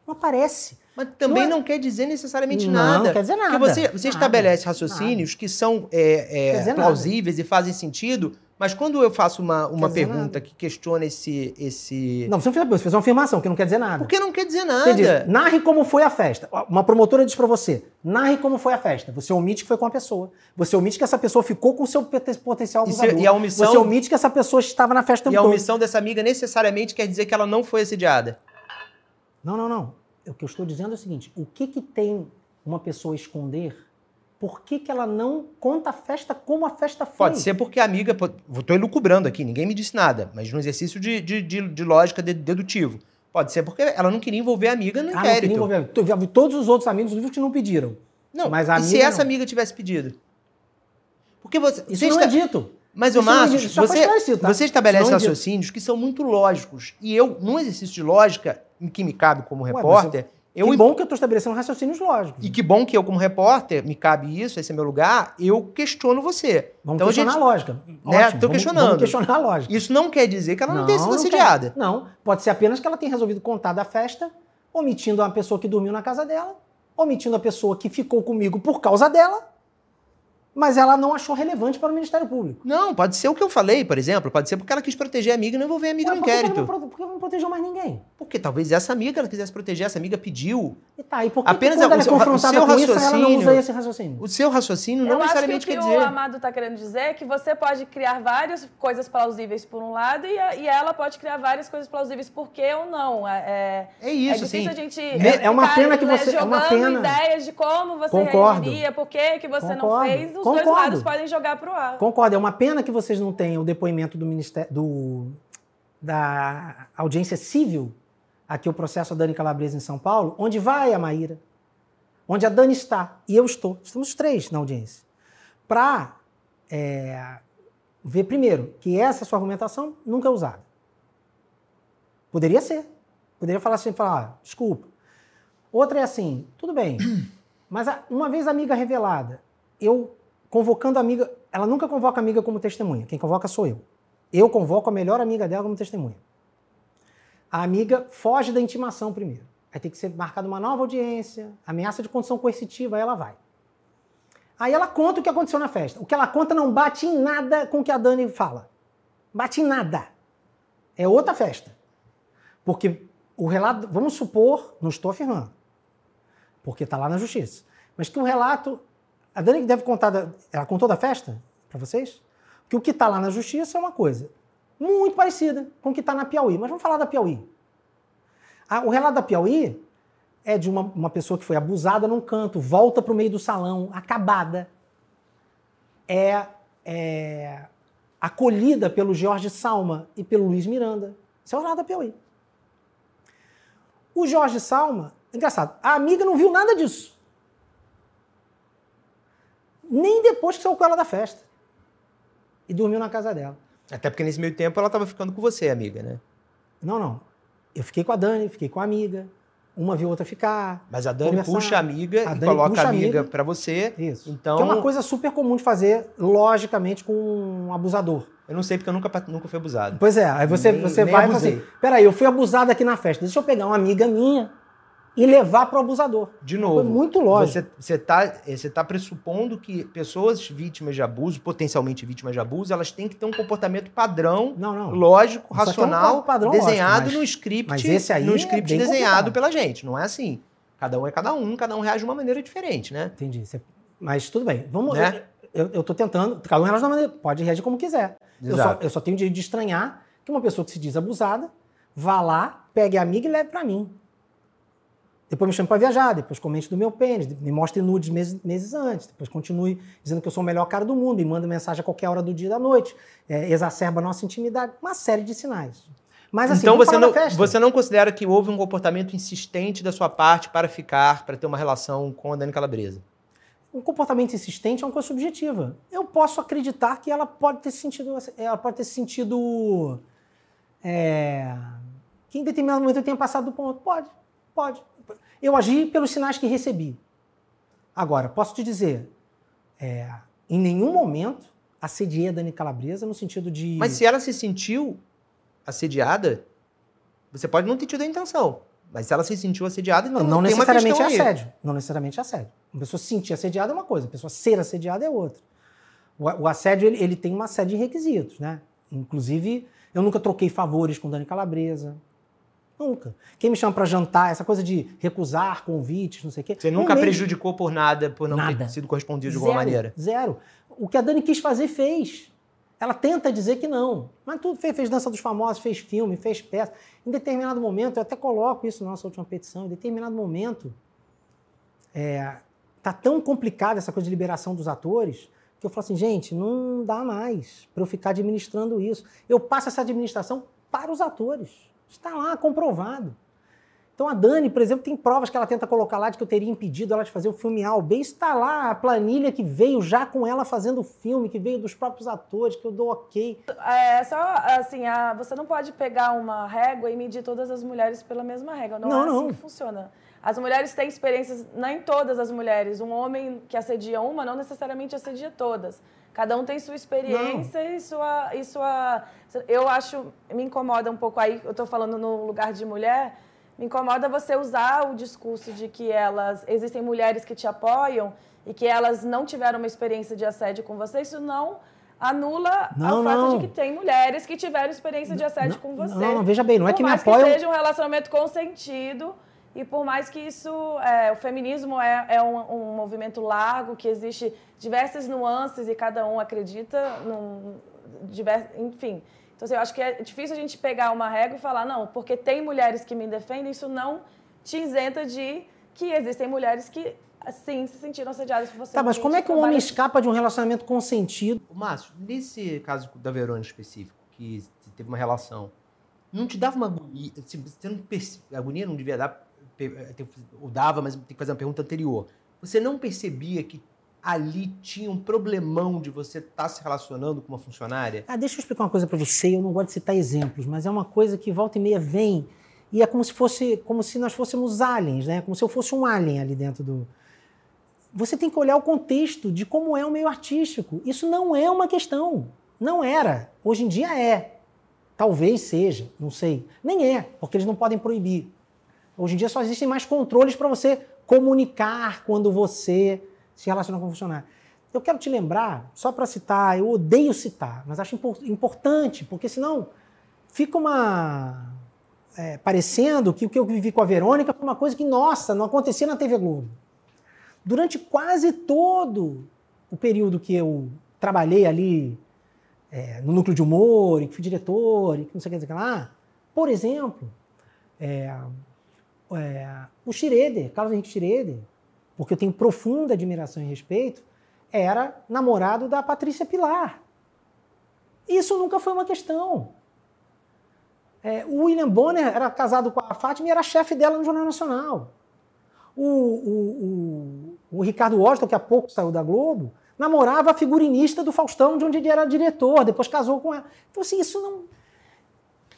Não aparece. Mas também Não não, é- quer dizer necessariamente Não, nada. não quer dizer Porque nada. você, você Nada. estabelece raciocínios que são é, é, dizer nada. plausíveis e fazem sentido, mas quando eu faço uma, uma pergunta nada. que questiona esse. esse... Não, você não fez, você fez uma afirmação que não quer dizer nada. Porque não quer dizer nada. Entendi. Narre como foi a festa. Uma promotora diz pra você: narre como foi a festa. Você omite que foi com a pessoa. Você omite que essa pessoa ficou com o seu poten- potencial E se- abusador. e a omissão- Você omite que essa pessoa estava na festa E a todo. omissão dessa amiga necessariamente quer dizer que ela não foi assediada. Não, não, não. O que eu estou dizendo é o seguinte: o que, que tem uma pessoa esconder? Por que, que ela não conta a festa como a festa foi? Pode ser porque a amiga. Estou elucubrando aqui, ninguém me disse nada, mas num exercício de, de, de, de lógica de- dedutivo. Pode ser porque ela não queria envolver a amiga no Ah, não queria inquérito. envolver. Todos os outros amigos, inclusive, que não pediram. Não, Mas a e se essa não. amiga tivesse pedido? Porque você. Isso você não está- é dito. Mas, ô não é Márcio, foi você, tá? você estabelece é raciocínios que são muito lógicos. E eu, num exercício de lógica, em que me cabe como mas repórter, eu. que bom que eu estou estabelecendo raciocínios lógicos. E que bom que eu, como repórter, me cabe isso, esse é meu lugar, eu questiono você. Vamos então, a questionar gente- a lógica. Né? Vamos- questionando. Vamos questionar a lógica. Isso não quer dizer que ela não, tenha sido não assediada. Não, pode ser apenas que ela tenha resolvido contar da festa, omitindo a pessoa que dormiu na casa dela, omitindo a pessoa que ficou comigo por causa dela, mas ela não achou relevante para o Ministério Público. Não, pode ser o que eu falei, por exemplo. Pode ser porque ela quis proteger a amiga e não envolver a amiga Ué, no que que inquérito. não pro- Por que ela não protegeu mais ninguém? Porque talvez essa amiga ela quisesse proteger, essa amiga pediu. E tá, e por que, Apenas que quando o ela é seu- o confrontada seu com isso, ela não raciocínio- usa esse raciocínio? O seu raciocínio não Eu acho que o necessariamente que quer o dizer. Amado está querendo dizer é que você pode criar várias coisas plausíveis por um lado e, a- e ela pode criar várias coisas plausíveis por que ou não. É, É isso, é difícil assim. a gente É- é uma pena que né, você- é uma jogando pena. ideias de como você Concordo. reagiria, por que, que você não Concordo. Os dois Concordo. lados podem jogar pro ar. Concordo, é uma pena que vocês não tenham o depoimento do Ministério do, da audiência civil, aqui o processo a Dani Calabresa em São Paulo, onde vai a Maíra, onde a Dani está, e eu estou. Estamos os três na audiência. Para ver, primeiro, que essa sua argumentação nunca é usada. Poderia ser. Poderia falar assim, falar, ah, desculpa. Outra é assim, tudo bem, mas uma vez a amiga revelada, eu convocando a amiga, ela nunca convoca a amiga como testemunha, quem convoca sou eu. Eu convoco a melhor amiga dela como testemunha. A amiga foge da intimação primeiro. Aí tem que ser marcada uma nova audiência, ameaça de condição coercitiva, aí ela vai. Aí ela conta o que aconteceu na festa. O que ela conta não bate em nada com o que a Dani fala. Bate em nada. É outra festa. Porque o relato, vamos supor, não estou afirmando, porque está lá na justiça, mas que o relato, a Dani deve contar, da- ela contou da festa para vocês? que o que está lá na justiça é uma coisa muito parecida com o que está na Piauí. Mas vamos falar da Piauí. Ah, o relato da Piauí é de uma, uma pessoa que foi abusada num canto, volta para o meio do salão, acabada. É, é acolhida pelo Jorge Salma e pelo Luiz Miranda. Isso é o relato da Piauí. O Jorge Salma, engraçado, a amiga não viu nada disso. Nem depois que saiu com ela da festa. E dormiu na casa dela. Até porque nesse meio tempo ela estava ficando com você, amiga, né? Não, não. Eu fiquei com a Dani, fiquei com a amiga. Uma viu a outra ficar. Mas a Dani conversar. puxa a amiga a e coloca a amiga, para você. Isso. Então... Que é uma coisa super comum de fazer, logicamente, com um abusador. Eu não sei porque eu nunca, nunca fui abusado. Pois é, aí você, nem, você nem vai abusei. e fala assim: peraí, eu fui abusado aqui na festa, deixa eu pegar uma amiga minha e levar para o abusador. De novo. Foi muito lógico. Você está você tá pressupondo que pessoas vítimas de abuso, potencialmente vítimas de abuso, elas têm que ter um comportamento padrão, não, não. lógico, racional, um padrão desenhado lógico, no script, mas esse aí no é script é desenhado complicado. pela gente. Não é assim. Cada um é cada um, cada um reage de uma maneira diferente, né? Entendi. Mas tudo bem. Vamos. Né? Eu, tô tentando. Cada um reage de uma maneira. Pode reagir como quiser. Eu só, eu só tenho o direito de estranhar que uma pessoa que se diz abusada vá lá, pegue a amiga e leve para mim. Depois me chame para viajar, depois comente do meu pênis, me mostre nudes meses, meses, antes, depois continue dizendo que eu sou o melhor cara do mundo, me manda mensagem a qualquer hora do dia e da noite, é, exacerba a nossa intimidade, uma série de sinais. Mas assim, então você não, você não considera que houve um comportamento insistente da sua parte para ficar, para ter uma relação com a Dani Calabresa? Um comportamento insistente é uma coisa subjetiva. Eu posso acreditar que ela pode ter sentido, ela pode ter sentido é, que em determinado momento eu tenha passado do ponto. Pode, pode. Eu agi pelos sinais que recebi. Agora, posso te dizer, é, em nenhum momento assediei a Dani Calabresa no sentido de. Mas se ela se sentiu assediada, você pode não ter tido a intenção. Mas se ela se sentiu assediada, então não, não necessariamente é assédio. Não necessariamente é assédio. Uma pessoa se sentir assediada é uma coisa, a pessoa ser assediada é outra. O, o assédio ele, ele, tem uma série de requisitos, né? Inclusive, eu nunca troquei favores com Dani Calabresa. Nunca. Quem me chama para jantar, essa coisa de recusar convites, não sei o quê. Você nunca prejudicou por nada, por não nada. ter sido correspondido de alguma maneira? Zero. O que a Dani quis fazer, fez. Ela tenta dizer que não. Mas tudo fez, fez Dança dos Famosos, fez filme, fez peça. Em determinado momento, eu até coloco isso na nossa última petição, em determinado momento, é, tá tão complicada essa coisa de liberação dos atores, que eu falo assim, gente, não dá mais para eu ficar administrando isso. Eu passo essa administração para os atores. Está lá comprovado. Então a Dani, por exemplo, tem provas que ela tenta colocar lá de que eu teria impedido ela de fazer o filme A ou B. Está lá a planilha que veio já com ela fazendo o filme, que veio dos próprios atores, que eu dou ok. É só assim, a, você não pode pegar uma régua e medir todas as mulheres pela mesma régua. Não, não é assim não. que funciona. As mulheres têm experiências, nem todas as mulheres. Um homem que assedia uma não necessariamente assedia todas. Cada um tem sua experiência não. e sua, e sua. Eu acho. Me incomoda um pouco aí, eu estou falando no lugar de mulher. Me incomoda você usar o discurso de que elas. Existem mulheres que te apoiam e que elas não tiveram uma experiência de assédio com você. Isso não anula não, o fato não. de que tem mulheres que tiveram experiência de assédio não, com você. Não, não, veja bem, não é que me apoiam. Que seja um relacionamento consentido e por mais que isso, é, o feminismo é, é um, um, movimento largo, que existe diversas nuances e cada um acredita num, divers, enfim. Então, assim, eu acho que é difícil a gente pegar uma régua e falar, não, porque tem mulheres que me defendem, isso não te isenta de que existem mulheres que, sim, se sentiram assediadas por você. Tá, mas como é que um homem escapa de um relacionamento consentido? Márcio, nesse caso da Verônica específico, que teve uma relação, não te dava uma agonia? Você não, agonia não devia dar ou dava, mas tem que fazer uma pergunta anterior. Você não percebia que ali tinha um problemão de você estar tá se relacionando com uma funcionária? Ah, deixa eu explicar uma coisa para você. Eu não gosto de citar exemplos, mas é uma coisa que volta e meia vem e é como se fosse, como se nós fôssemos aliens, né? Como se eu fosse um alien ali dentro do. Você tem que olhar o contexto de como é o meio artístico. Isso não é uma questão. Não era. Hoje em dia é. Talvez seja, não sei. Nem é, porque eles não podem proibir. Hoje em dia só existem mais controles para você comunicar quando você se relaciona com o funcionário. Eu quero te lembrar, só para citar, eu odeio citar, mas acho importante, porque senão fica uma. É, parecendo que o que eu vivi com a Verônica foi uma coisa que, nossa, não acontecia na TV Globo. Durante quase todo o período que eu trabalhei ali é, no núcleo de humor, e que fui diretor, e que não sei o que, lá. Por exemplo, é, é, o Schroeder, Carlos Henrique Schroeder, porque eu tenho profunda admiração e respeito, era namorado da Patrícia Pilar. Isso nunca foi uma questão. É, o William Bonner era casado com a Fátima e era chefe dela no Jornal Nacional. O, o, o, o Ricardo Washington, que há pouco saiu da Globo, namorava a figurinista do Faustão, de onde ele era diretor, depois casou com ela. Então, assim, isso não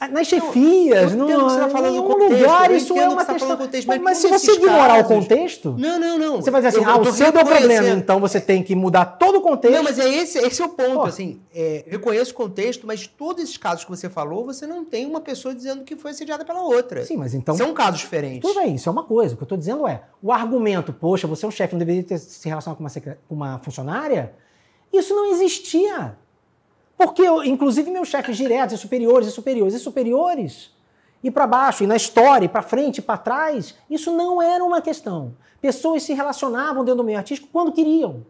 nas chefias, não, você tá falando nenhum contexto, lugar, isso é uma que tá questão. falando contexto, mas, mas se você ignorar casos- o contexto, Não, não, não. você vai dizer assim, Eu- ah, o seu deu problema, reconhecendo. então você tem que mudar todo o contexto. Não, mas é esse, esse é o ponto, Pô. assim, é, eu reconheço o contexto, mas todos esses casos que você falou, você não tem uma pessoa dizendo que foi assediada pela outra. Sim, mas então... São casos diferentes. Tudo bem, isso é uma coisa. O que eu estou dizendo é, o argumento, poxa, você é um chefe, não deveria ter se relacionado com uma, secre- com uma funcionária, isso não existia. Porque, eu, inclusive, meus chefes diretos, e superiores, e superiores, e superiores, e para baixo, e na história, e para frente, e para trás, isso não era uma questão. Pessoas se relacionavam dentro do meio artístico quando queriam.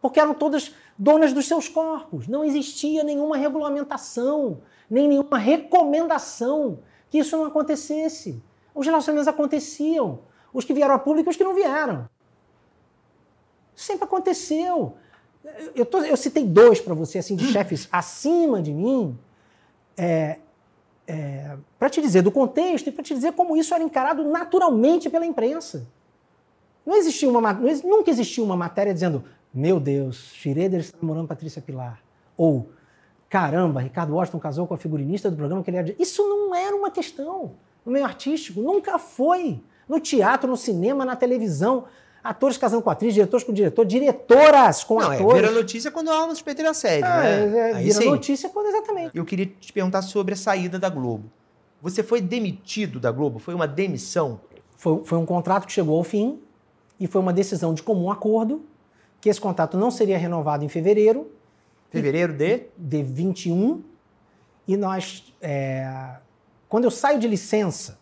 Porque eram todas donas dos seus corpos. Não existia nenhuma regulamentação, nem nenhuma recomendação que isso não acontecesse. Os relacionamentos aconteciam. Os que vieram a público e os que não vieram. Sempre aconteceu. Eu, tô- eu citei dois para você, assim, de chefes acima de mim, para te dizer do contexto e para te dizer como isso era encarado naturalmente pela imprensa. Não existia uma, nunca existiu uma matéria dizendo meu Deus, Schroeder está namorando Patrícia Pilar. Ou, caramba, Ricardo Washington casou com a figurinista do programa que ele era... Isso não era uma questão no meio artístico, nunca foi. No teatro, no cinema, na televisão, atores casando com atriz, diretores com diretor, diretoras com Não, é, atores. vira notícia quando há uma suspeita de assédio, É, né? é, Aí vira sim. notícia quando exatamente. Eu queria te perguntar sobre a saída da Globo. Você foi demitido da Globo? Foi uma demissão? Foi, foi um contrato que chegou ao fim e foi uma decisão de comum acordo que esse contrato não seria renovado em fevereiro Fevereiro de? de 21 e nós, é, quando eu saio de licença,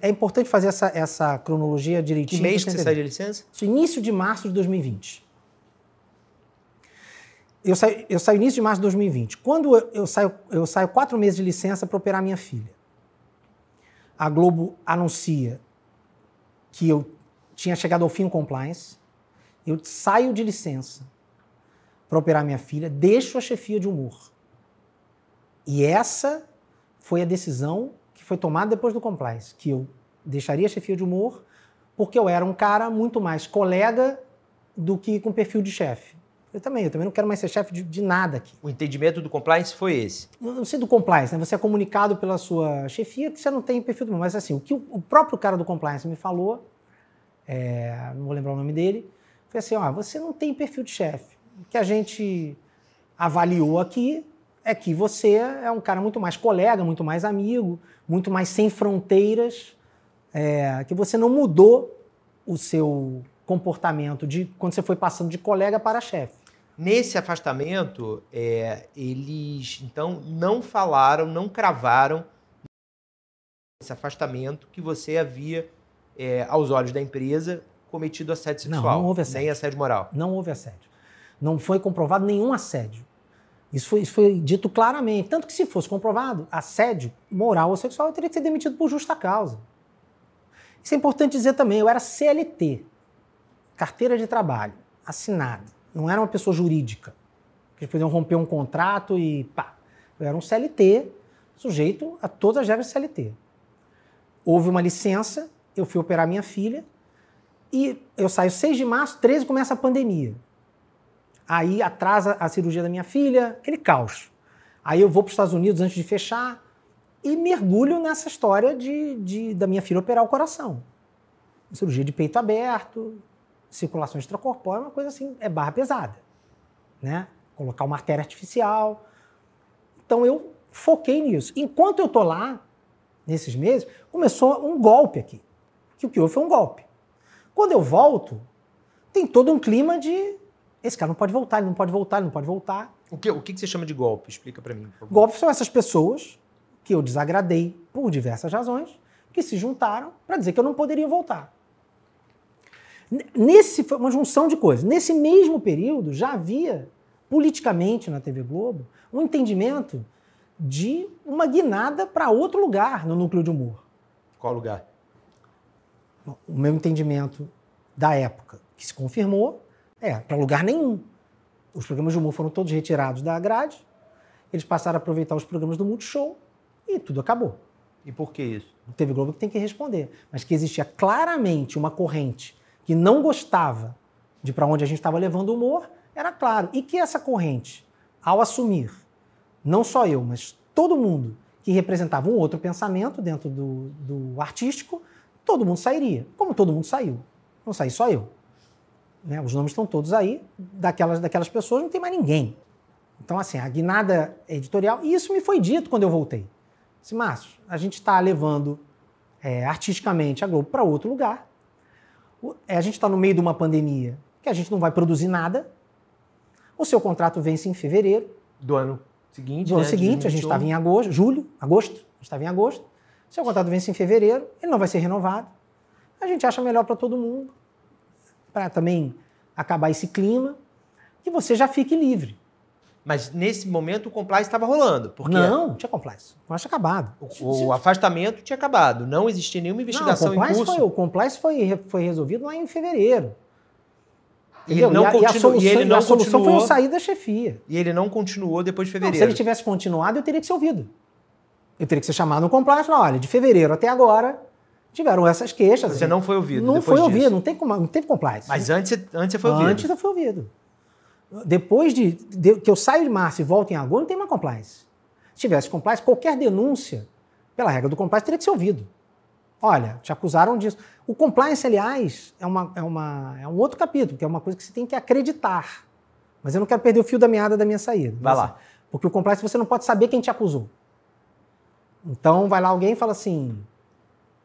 é importante fazer essa, essa cronologia Que direitinho. mês que você entender. saiu de licença? Isso, início de março de 2020. Eu saio, eu saio início de março de 2020. Quando eu, eu saio, eu saio quatro meses de licença para operar minha filha. A Globo anuncia que eu tinha chegado ao fim o compliance. Eu saio de licença para operar minha filha, deixo a chefia de humor. E essa foi a decisão que foi tomada depois do compliance, que eu deixaria a chefia de humor porque eu era um cara muito mais colega do que com perfil de chefe. Eu também, eu também não quero mais ser chefe de, de nada aqui. O entendimento do compliance foi esse. Eu não sei do compliance, né? Você é comunicado pela sua chefia que você não tem perfil do mas assim, o que o, o próprio cara do compliance me falou, é, não vou lembrar o nome dele, foi assim, ó, você não tem perfil de chefe. O que a gente avaliou aqui é que você é um cara muito mais colega, muito mais amigo, muito mais sem fronteiras, é, que você não mudou o seu comportamento de quando você foi passando de colega para chefe. Nesse afastamento, é, eles então não falaram, não cravaram esse afastamento que você havia, é, aos olhos da empresa, cometido assédio Não, sexual. não houve assédio. Nem assédio moral. Não houve assédio. Não foi comprovado nenhum assédio. Isso foi, isso foi dito claramente. Tanto que, se fosse comprovado assédio moral ou sexual, eu teria que ser demitido por justa causa. Isso é importante dizer também. Eu era CLT, carteira de trabalho, assinada. Não era uma pessoa jurídica. Que podiam romper um contrato e pá. Eu era um CLT, sujeito a todas as regras CLT. Houve uma licença, eu fui operar minha filha, e eu saio 6 de março, 13 começa a pandemia. Aí atrasa a cirurgia da minha filha, aquele caos. Aí eu vou para os Estados Unidos antes de fechar e mergulho nessa história de, de- da minha filha operar o coração. Cirurgia de peito aberto, circulação extracorpórea, uma coisa assim, é barra pesada. Né? Colocar uma artéria artificial. Então eu foquei nisso. Enquanto eu tô lá, nesses meses, começou um golpe aqui. Que o que houve foi um golpe. Quando eu volto, tem todo um clima de esse cara não pode voltar, ele não pode voltar, ele não pode voltar. O que, o que você chama de golpe? Explica pra mim. Golpes são essas pessoas que eu desagradei por diversas razões, que se juntaram para dizer que eu não poderia voltar. Nesse foi uma junção de coisas. Nesse mesmo período já havia politicamente na TV Globo um entendimento de uma guinada para outro lugar no núcleo de humor. Qual lugar? O meu entendimento da época, que se confirmou, é para lugar nenhum. Os programas de humor foram todos retirados da grade, eles passaram a aproveitar os programas do Multishow e tudo acabou. E por que isso? O TV Globo que tem que responder. Mas que existia claramente uma corrente que não gostava de para onde a gente estava levando o humor, era claro. E que essa corrente, ao assumir, não só eu, mas todo mundo que representava um outro pensamento dentro do, do artístico, todo mundo sairia. Como todo mundo saiu. Não saí só eu. Né? Os nomes estão todos aí. Daquelas, daquelas pessoas não tem mais ninguém. Então, assim, a guinada editorial. E isso me foi dito quando eu voltei. Disse, Márcio, a gente está levando é, artisticamente a Globo para outro lugar. É, a gente está no meio de uma pandemia que a gente não vai produzir nada. O seu contrato vence em fevereiro. Do ano seguinte. Do ano né, seguinte, a gente estava em agosto, julho, agosto, a gente estava em agosto. O seu contrato vence em fevereiro, ele não vai ser renovado. A gente acha melhor para todo mundo, para também acabar esse clima, que você já fique livre. Mas nesse momento o compliance estava rolando. Porque não, não tinha compliance. O tinha acabado. O, o, afastamento tinha acabado. Não existia nenhuma investigação não, o em curso. Foi, o compliance foi, foi resolvido lá em fevereiro. E ele não, e a, e a solução, e ele não a solução foi eu sair da chefia. E ele não continuou depois de fevereiro. Não, se ele tivesse continuado, eu teria que ser ouvido. Eu teria que ser chamado no compliance e falar, olha, de fevereiro até agora tiveram essas queixas. Você não foi ouvido Não foi ouvido, não, tem, não teve compliance. Mas antes, antes você foi ouvido. Antes eu fui ouvido. Depois de, de, que eu saio de março e volto em agosto, não tem mais compliance. Se tivesse compliance, qualquer denúncia, pela regra do compliance, teria que ser ouvido. Olha, te acusaram disso. O compliance, aliás, é, uma, é, uma, é um outro capítulo, que é uma coisa que você tem que acreditar. Mas eu não quero perder o fio da meada da minha saída. Vai lá. Porque o compliance você não pode saber quem te acusou. Então vai lá alguém e fala assim: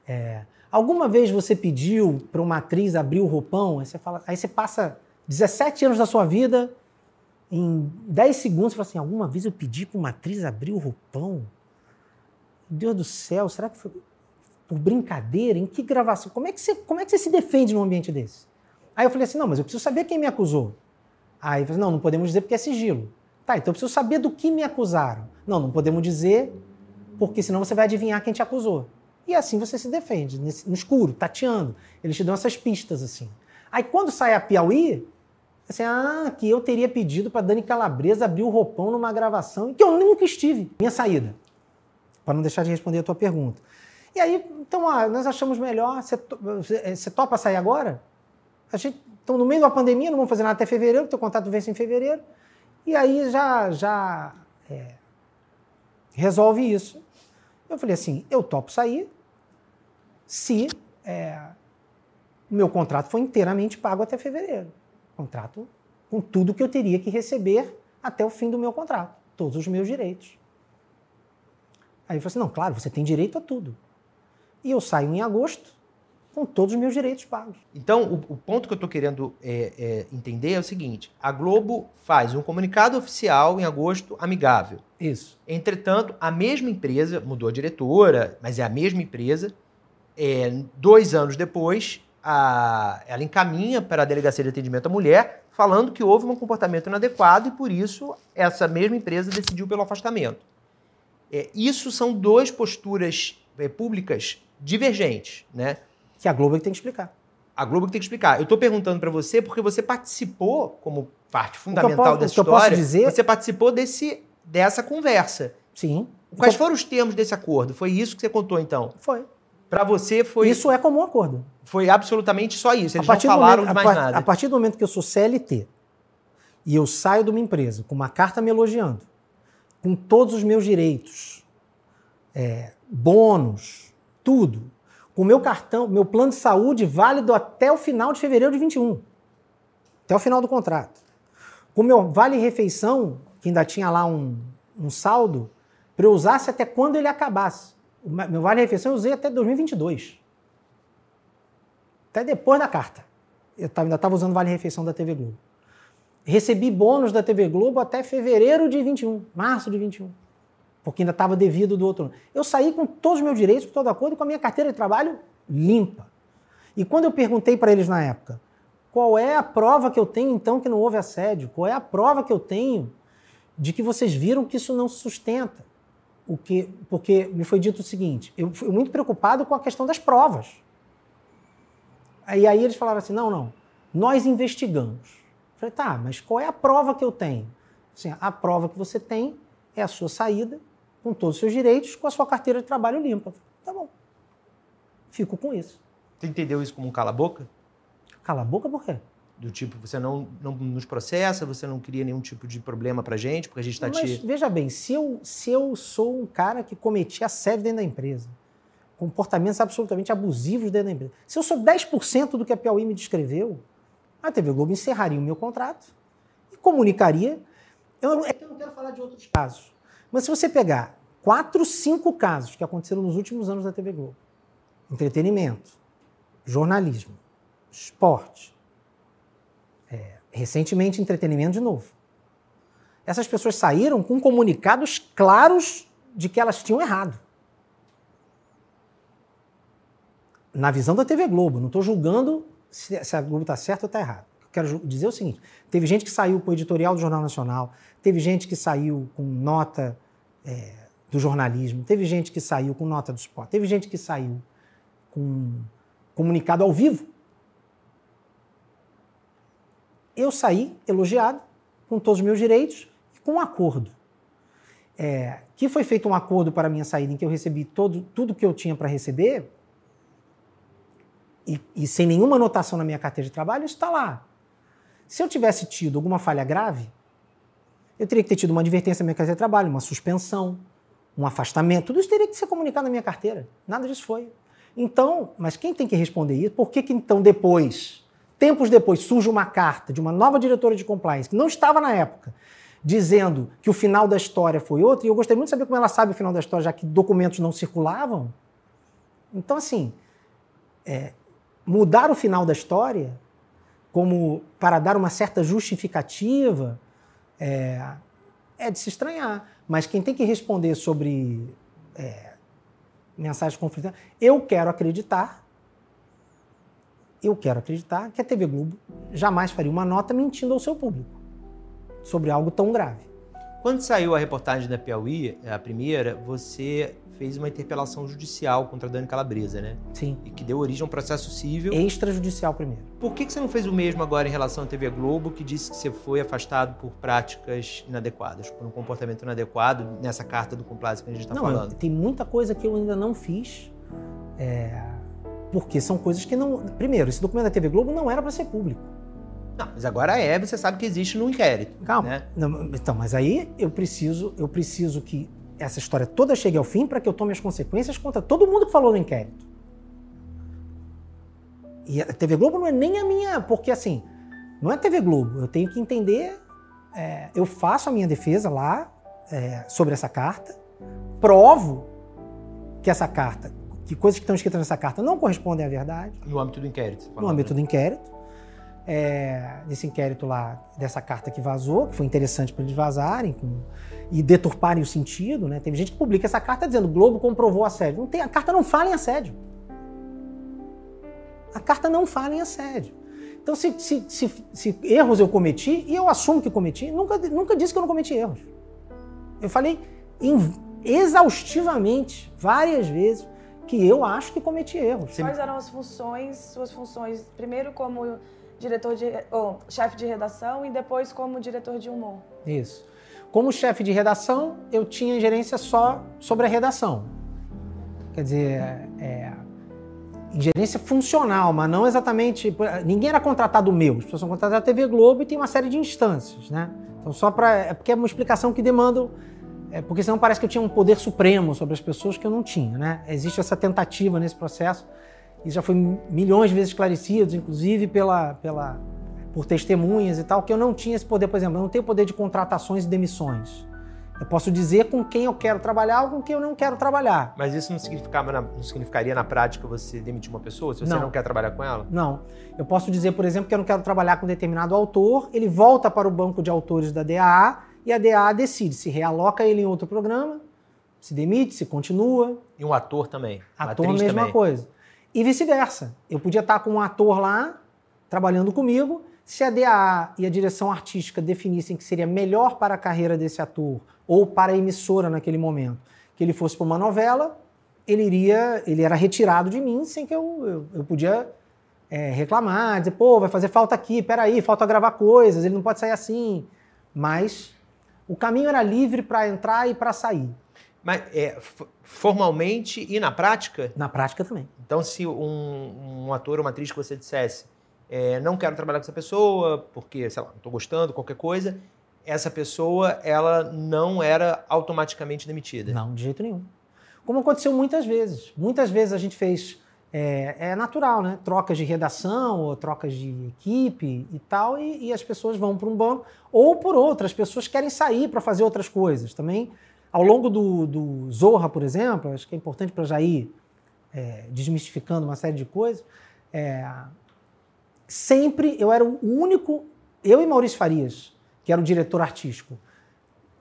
é, alguma vez você pediu para uma atriz abrir o roupão? Aí você, fala, aí você passa 17 anos da sua vida, em 10 segundos, você fala assim: alguma vez eu pedi para uma atriz abrir o roupão? Deus do céu, será que foi por brincadeira? Em que gravação? Como é que você, como é que você se defende num ambiente desse? Aí eu falei assim: não, mas eu preciso saber quem me acusou. Aí eu falei: não, não podemos dizer porque é sigilo. Tá, então eu preciso saber do que me acusaram. Não, não podemos dizer porque senão você vai adivinhar quem te acusou. E assim você se defende, no escuro, tateando. Eles te dão essas pistas assim. Aí quando sai a Piauí, assim, ah, que eu teria pedido para Dani Calabresa abrir o roupão numa gravação que eu nunca estive. Minha saída. Para não deixar de responder a tua pergunta. E aí, então, ah, nós achamos melhor. Você, você topa sair agora? A gente, então, no meio da pandemia, não vamos fazer nada até fevereiro, teu contrato vence em fevereiro. E aí já, já é, resolve isso. Eu falei assim: eu topo sair se é, o meu contrato foi inteiramente pago até fevereiro. Contrato com tudo que eu teria que receber até o fim do meu contrato, todos os meus direitos. Aí eu falei assim: não, claro, você tem direito a tudo. E eu saio em agosto com todos os meus direitos pagos. Então, o, o ponto que eu estou querendo é, é, entender é o seguinte: a Globo faz um comunicado oficial em agosto amigável. Isso. Entretanto, a mesma empresa, mudou a diretora, mas é a mesma empresa, é, dois anos depois, a, ela encaminha para a Delegacia de Atendimento à Mulher, falando que houve um comportamento inadequado e, por isso, essa mesma empresa decidiu pelo afastamento. É, isso são duas posturas é, públicas divergentes, né? Que a Globo tem que explicar. A Globo tem que explicar. Eu estou perguntando para você porque você participou, como parte fundamental posso, dessa história, dizer... você participou desse, dessa conversa. Sim. Quais foram os termos desse acordo? Foi isso que você contou, então? Foi. Para você foi. Isso é comum acordo. Foi absolutamente só isso. Eles não falaram momento, de mais a, nada. A partir do momento que eu sou CLT e eu saio de uma empresa com uma carta me elogiando, com todos os meus direitos, é, bônus, tudo, com o meu cartão, meu plano de saúde válido até o final de fevereiro de 21, até o final do contrato, com o meu vale refeição, que ainda tinha lá um, um saldo, para eu usasse até quando ele acabasse. Meu vale refeição eu usei até 2022. Até depois da carta. Eu ainda estava usando vale refeição da TV Globo. Recebi bônus da TV Globo até fevereiro de 21, março de 21. Porque ainda estava devido do outro ano. Eu saí com todos os meus direitos, com todo acordo, com a minha carteira de trabalho limpa. E quando eu perguntei para eles na época, qual é a prova que eu tenho então que não houve assédio? Qual é a prova que eu tenho de que vocês viram que isso não se sustenta? O que, porque me foi dito o seguinte: eu fui muito preocupado com a questão das provas. Aí, aí eles falaram assim: não, não, nós investigamos. Eu falei, tá, mas qual é a prova que eu tenho? Assim, a prova que você tem é a sua saída, com todos os seus direitos, com a sua carteira de trabalho limpa. Falei, tá bom. Fico com isso. Você entendeu isso como um cala-boca? Cala-boca por quê? Do tipo, você não, não nos processa, você não cria nenhum tipo de problema pra gente, porque a gente está Mas te. veja bem, se eu, se eu sou um cara que cometi assédio dentro da empresa, comportamentos absolutamente abusivos dentro da empresa, se eu sou 10% do que a Piauí me descreveu, a TV Globo encerraria o meu contrato e comunicaria. Eu, é que eu não quero falar de outros casos, mas se você pegar quatro, cinco casos que aconteceram nos últimos anos da TV Globo, entretenimento, jornalismo, esporte, recentemente entretenimento de novo. Essas pessoas saíram com comunicados claros de que elas tinham errado. Na visão da TV Globo, não estou julgando se, a Globo está certa ou está errada. Quero dizer o seguinte: teve gente que saiu com o editorial do Jornal Nacional, teve gente que saiu com nota é, do jornalismo, teve gente que saiu com nota do esporte, teve gente que saiu com comunicado ao vivo. Eu saí elogiado, com todos os meus direitos, com um acordo. É, que foi feito um acordo para a minha saída, em que eu recebi todo, tudo que eu tinha para receber, e, e sem nenhuma anotação na minha carteira de trabalho, isso está lá. Se eu tivesse tido alguma falha grave, eu teria que ter tido uma advertência na minha carteira de trabalho, uma suspensão, um afastamento, tudo isso teria que ser comunicado na minha carteira. Nada disso foi. Então, mas quem tem que responder isso? Por que, que então depois, tempos depois, surge uma carta de uma nova diretora de compliance, que não estava na época, dizendo que o final da história foi outro, e eu gostaria muito de saber como ela sabe o final da história, já que documentos não circulavam. Então, assim, é, mudar o final da história como para dar uma certa justificativa é, é de se estranhar. Mas quem tem que responder sobre é, mensagens conflitantes, eu quero acreditar, eu quero acreditar que a TV Globo jamais faria uma nota mentindo ao seu público sobre algo tão grave. Quando saiu a reportagem da Piauí, a primeira, você fez uma interpelação judicial contra a Dani Calabresa, né? Sim. E que deu origem a um processo civil. Extrajudicial primeiro. Por que você não fez o mesmo agora em relação à TV Globo, que disse que você foi afastado por práticas inadequadas, por um comportamento inadequado nessa carta do compliance que a gente está falando? tem muita coisa que eu ainda não fiz, é, porque são coisas que não. Primeiro, esse documento da TV Globo não era para ser público. Não, mas agora é, você sabe que existe no inquérito. Calma. Né? Não, então, mas aí eu preciso, eu preciso que essa história toda chegue ao fim para que eu tome as consequências contra todo mundo que falou no inquérito. E a TV Globo não é nem a minha, porque assim, não é a TV Globo. Eu tenho que entender. é, eu faço a minha defesa lá é, sobre essa carta, provo que essa carta, que coisas que estão escritas nessa carta não correspondem à verdade No âmbito do inquérito. No âmbito do inquérito. É, desse inquérito lá, dessa carta que vazou, que foi interessante para eles vazarem com- e deturparem o sentido, né? Teve gente que publica essa carta dizendo Globo comprovou assédio. Não tem, a carta não fala em assédio. A carta não fala em assédio. Então, se, se- se- se erros eu cometi, e eu assumo que cometi, nunca, nunca disse que eu não cometi erros. Eu falei em- exaustivamente, várias vezes, que eu acho que cometi erros. Quais eram as funções, suas funções, primeiro como diretor de, ou chefe de redação e depois como diretor de humor? Isso. Como chefe de redação, eu tinha ingerência só sobre a redação. Quer dizer, é, ingerência funcional, mas não exatamente. Ninguém era contratado meu, as pessoas são contratadas da TV Globo e tem uma série de instâncias, né? Então, só para. É porque é uma explicação que demanda. É porque senão parece que eu tinha um poder supremo sobre as pessoas que eu não tinha, né? Existe essa tentativa nesse processo. Isso já foi milhões de vezes esclarecido, inclusive pela, pela, por testemunhas e tal, que eu não tinha esse poder. Por exemplo, eu não tenho poder de contratações e demissões. Eu posso dizer com quem eu quero trabalhar ou com quem eu não quero trabalhar. Mas isso não, significava na- não significaria na prática você demitir uma pessoa, se você Não. não, quer trabalhar com ela? Não. Eu posso dizer, por exemplo, que eu não quero trabalhar com determinado autor, ele volta para o banco de autores da DAA e a DAA decide se realoca ele em outro programa, se demite, se continua. E um ator também. Ator, atriz mesma também. coisa. E vice-versa. Eu podia estar com um ator lá trabalhando comigo. Se a DAA e a direção artística definissem que seria melhor para a carreira desse ator ou para a emissora naquele momento que ele fosse para uma novela, ele iria, ele era retirado de mim sem que eu, eu, eu podia é, reclamar, dizer, pô, vai fazer falta aqui, peraí, falta gravar coisas, ele não pode sair assim. Mas o caminho era livre para entrar e para sair. Mas é, formalmente e na prática? Na prática também. Então, se um, um ator ou uma atriz que você dissesse, é, não quero trabalhar com essa pessoa, porque, sei lá, não estou gostando, qualquer coisa, essa pessoa, ela não era automaticamente demitida? Não, de jeito nenhum. Como aconteceu muitas vezes. Muitas vezes a gente fez é, é, natural, né? Trocas de redação ou trocas de equipe e tal, e, e as pessoas vão para um banco ou por outras. pessoas querem sair para fazer outras coisas também. Ao longo do, do Zorra, por exemplo, acho que é importante para já ir é, desmistificando uma série de coisas. É, sempre eu era o único, eu e Maurício Farias, que era o diretor artístico,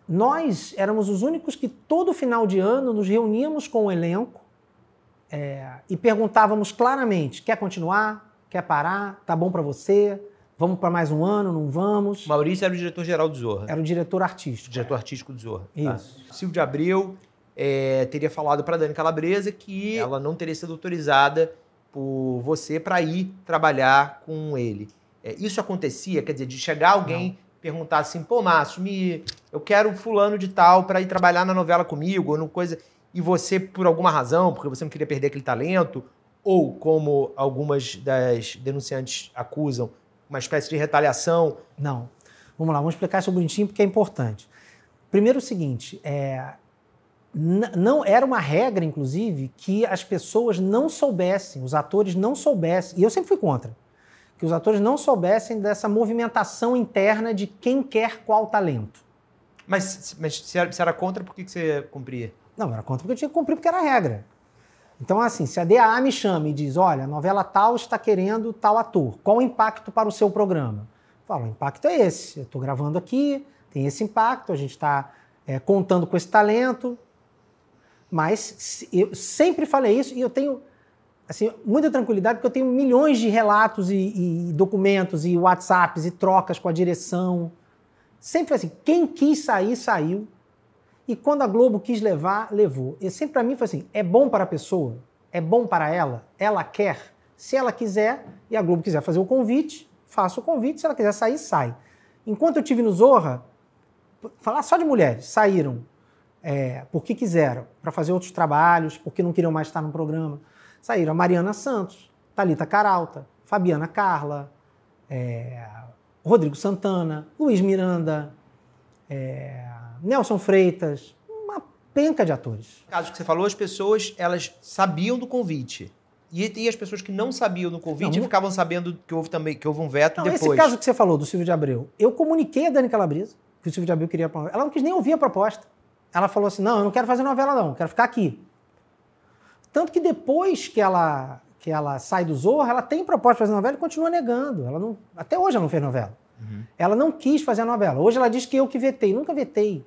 nós éramos os únicos que todo final de ano nos reuníamos com o elenco é, e perguntávamos claramente: quer continuar? Quer parar? Tá bom para você? Vamos para mais um ano? Não vamos? Maurício era o diretor-geral do Zorra. Era o diretor artístico. Diretor é. artístico do Zorra. Tá? Isso. Tá. Silvio de Abreu é, teria falado para Dani Calabresa que ela não teria sido autorizada por você para ir trabalhar com ele. É, isso acontecia? Quer dizer, de chegar alguém não. perguntar assim, pô, Márcio, me, eu quero fulano de tal para ir trabalhar na novela comigo, ou no coisa e você, por alguma razão, porque você não queria perder aquele talento, ou como algumas das denunciantes acusam, uma espécie de retaliação? Não. Vamos lá, vamos explicar isso bonitinho porque é importante. Primeiro o seguinte, é, não era uma regra, inclusive, que as pessoas não soubessem, os atores não soubessem, e eu sempre fui contra, que os atores não soubessem dessa movimentação interna de quem quer qual talento. Mas, mas se, era, se era contra, por que, que você cumpria? Não, era contra porque eu tinha que cumprir porque era regra. Então, assim, se a DAA me chama e diz, olha, a novela tal está querendo tal ator, qual o impacto para o seu programa? Eu falo, o impacto é esse, eu estou gravando aqui, tem esse impacto, a gente está é, contando com esse talento, mas eu sempre falei isso e eu tenho assim, muita tranquilidade porque eu tenho milhões de relatos e, e documentos e WhatsApps e trocas com a direção. Sempre assim, quem quis sair, saiu. E quando a Globo quis levar, levou. E sempre para mim foi assim: é bom para a pessoa, é bom para ela, ela quer. Se ela quiser e a Globo quiser fazer o convite, faça o convite. Se ela quiser sair, sai. Enquanto eu tive no Zorra, falar só de mulheres, saíram é, porque quiseram, para fazer outros trabalhos, porque não queriam mais estar no programa. Saíram a Mariana Santos, Talita Caralta, Fabiana Carla, é, Rodrigo Santana, Luiz Miranda, é, Nelson Freitas, uma penca de atores. No caso que você falou, as pessoas elas sabiam do convite. E, e as pessoas que não sabiam do convite não, ficavam sabendo que houve também que houve um veto não, depois. Esse caso que você falou do Silvio de Abreu, eu comuniquei a Dani Calabresa que o Silvio de Abreu queria. Ela não quis nem ouvir a proposta. Ela falou assim: não, eu não quero fazer novela, não, quero ficar aqui. Tanto que depois que ela, que ela sai do Zorra, ela tem proposta de fazer novela e continua negando. Ela não, até hoje ela não fez novela. Uhum. Ela não quis fazer a novela. Hoje ela diz que eu que vetei. Nunca vetei.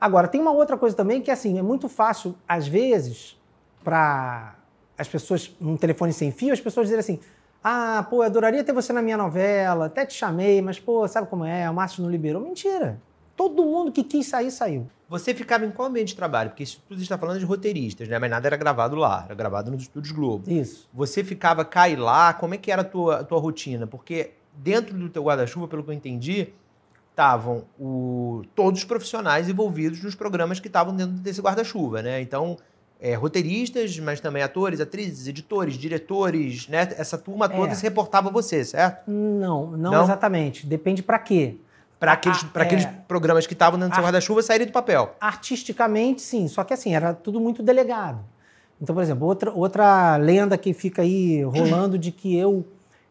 Agora, tem uma outra coisa também que assim, é muito fácil, às vezes, para as pessoas, num telefone sem fio, as pessoas dizerem assim: ah, pô, eu adoraria ter você na minha novela, até te chamei, mas, pô, sabe como é? O Márcio não liberou. Mentira. Todo mundo que quis sair, saiu. Você ficava em qual ambiente de trabalho? Porque isso tudo está falando de roteiristas, né? Mas nada era gravado lá, era gravado nos estúdios Globo. Isso. Você ficava cá e lá, como é que era a tua, a tua rotina? Porque dentro do teu guarda-chuva, pelo que eu entendi, estavam todos os profissionais envolvidos nos programas que estavam dentro desse guarda-chuva, né? Então, é, roteiristas, mas também atores, atrizes, editores, diretores, né? Essa turma toda é. se reportava a você, certo? Não, não, não? exatamente. Depende para quê? Para aqueles, pra aqueles é, programas que estavam dentro do seu guarda-chuva saírem do papel. Artisticamente, sim. Só que assim, era tudo muito delegado. Então, por exemplo, outra, outra lenda que fica aí rolando de que eu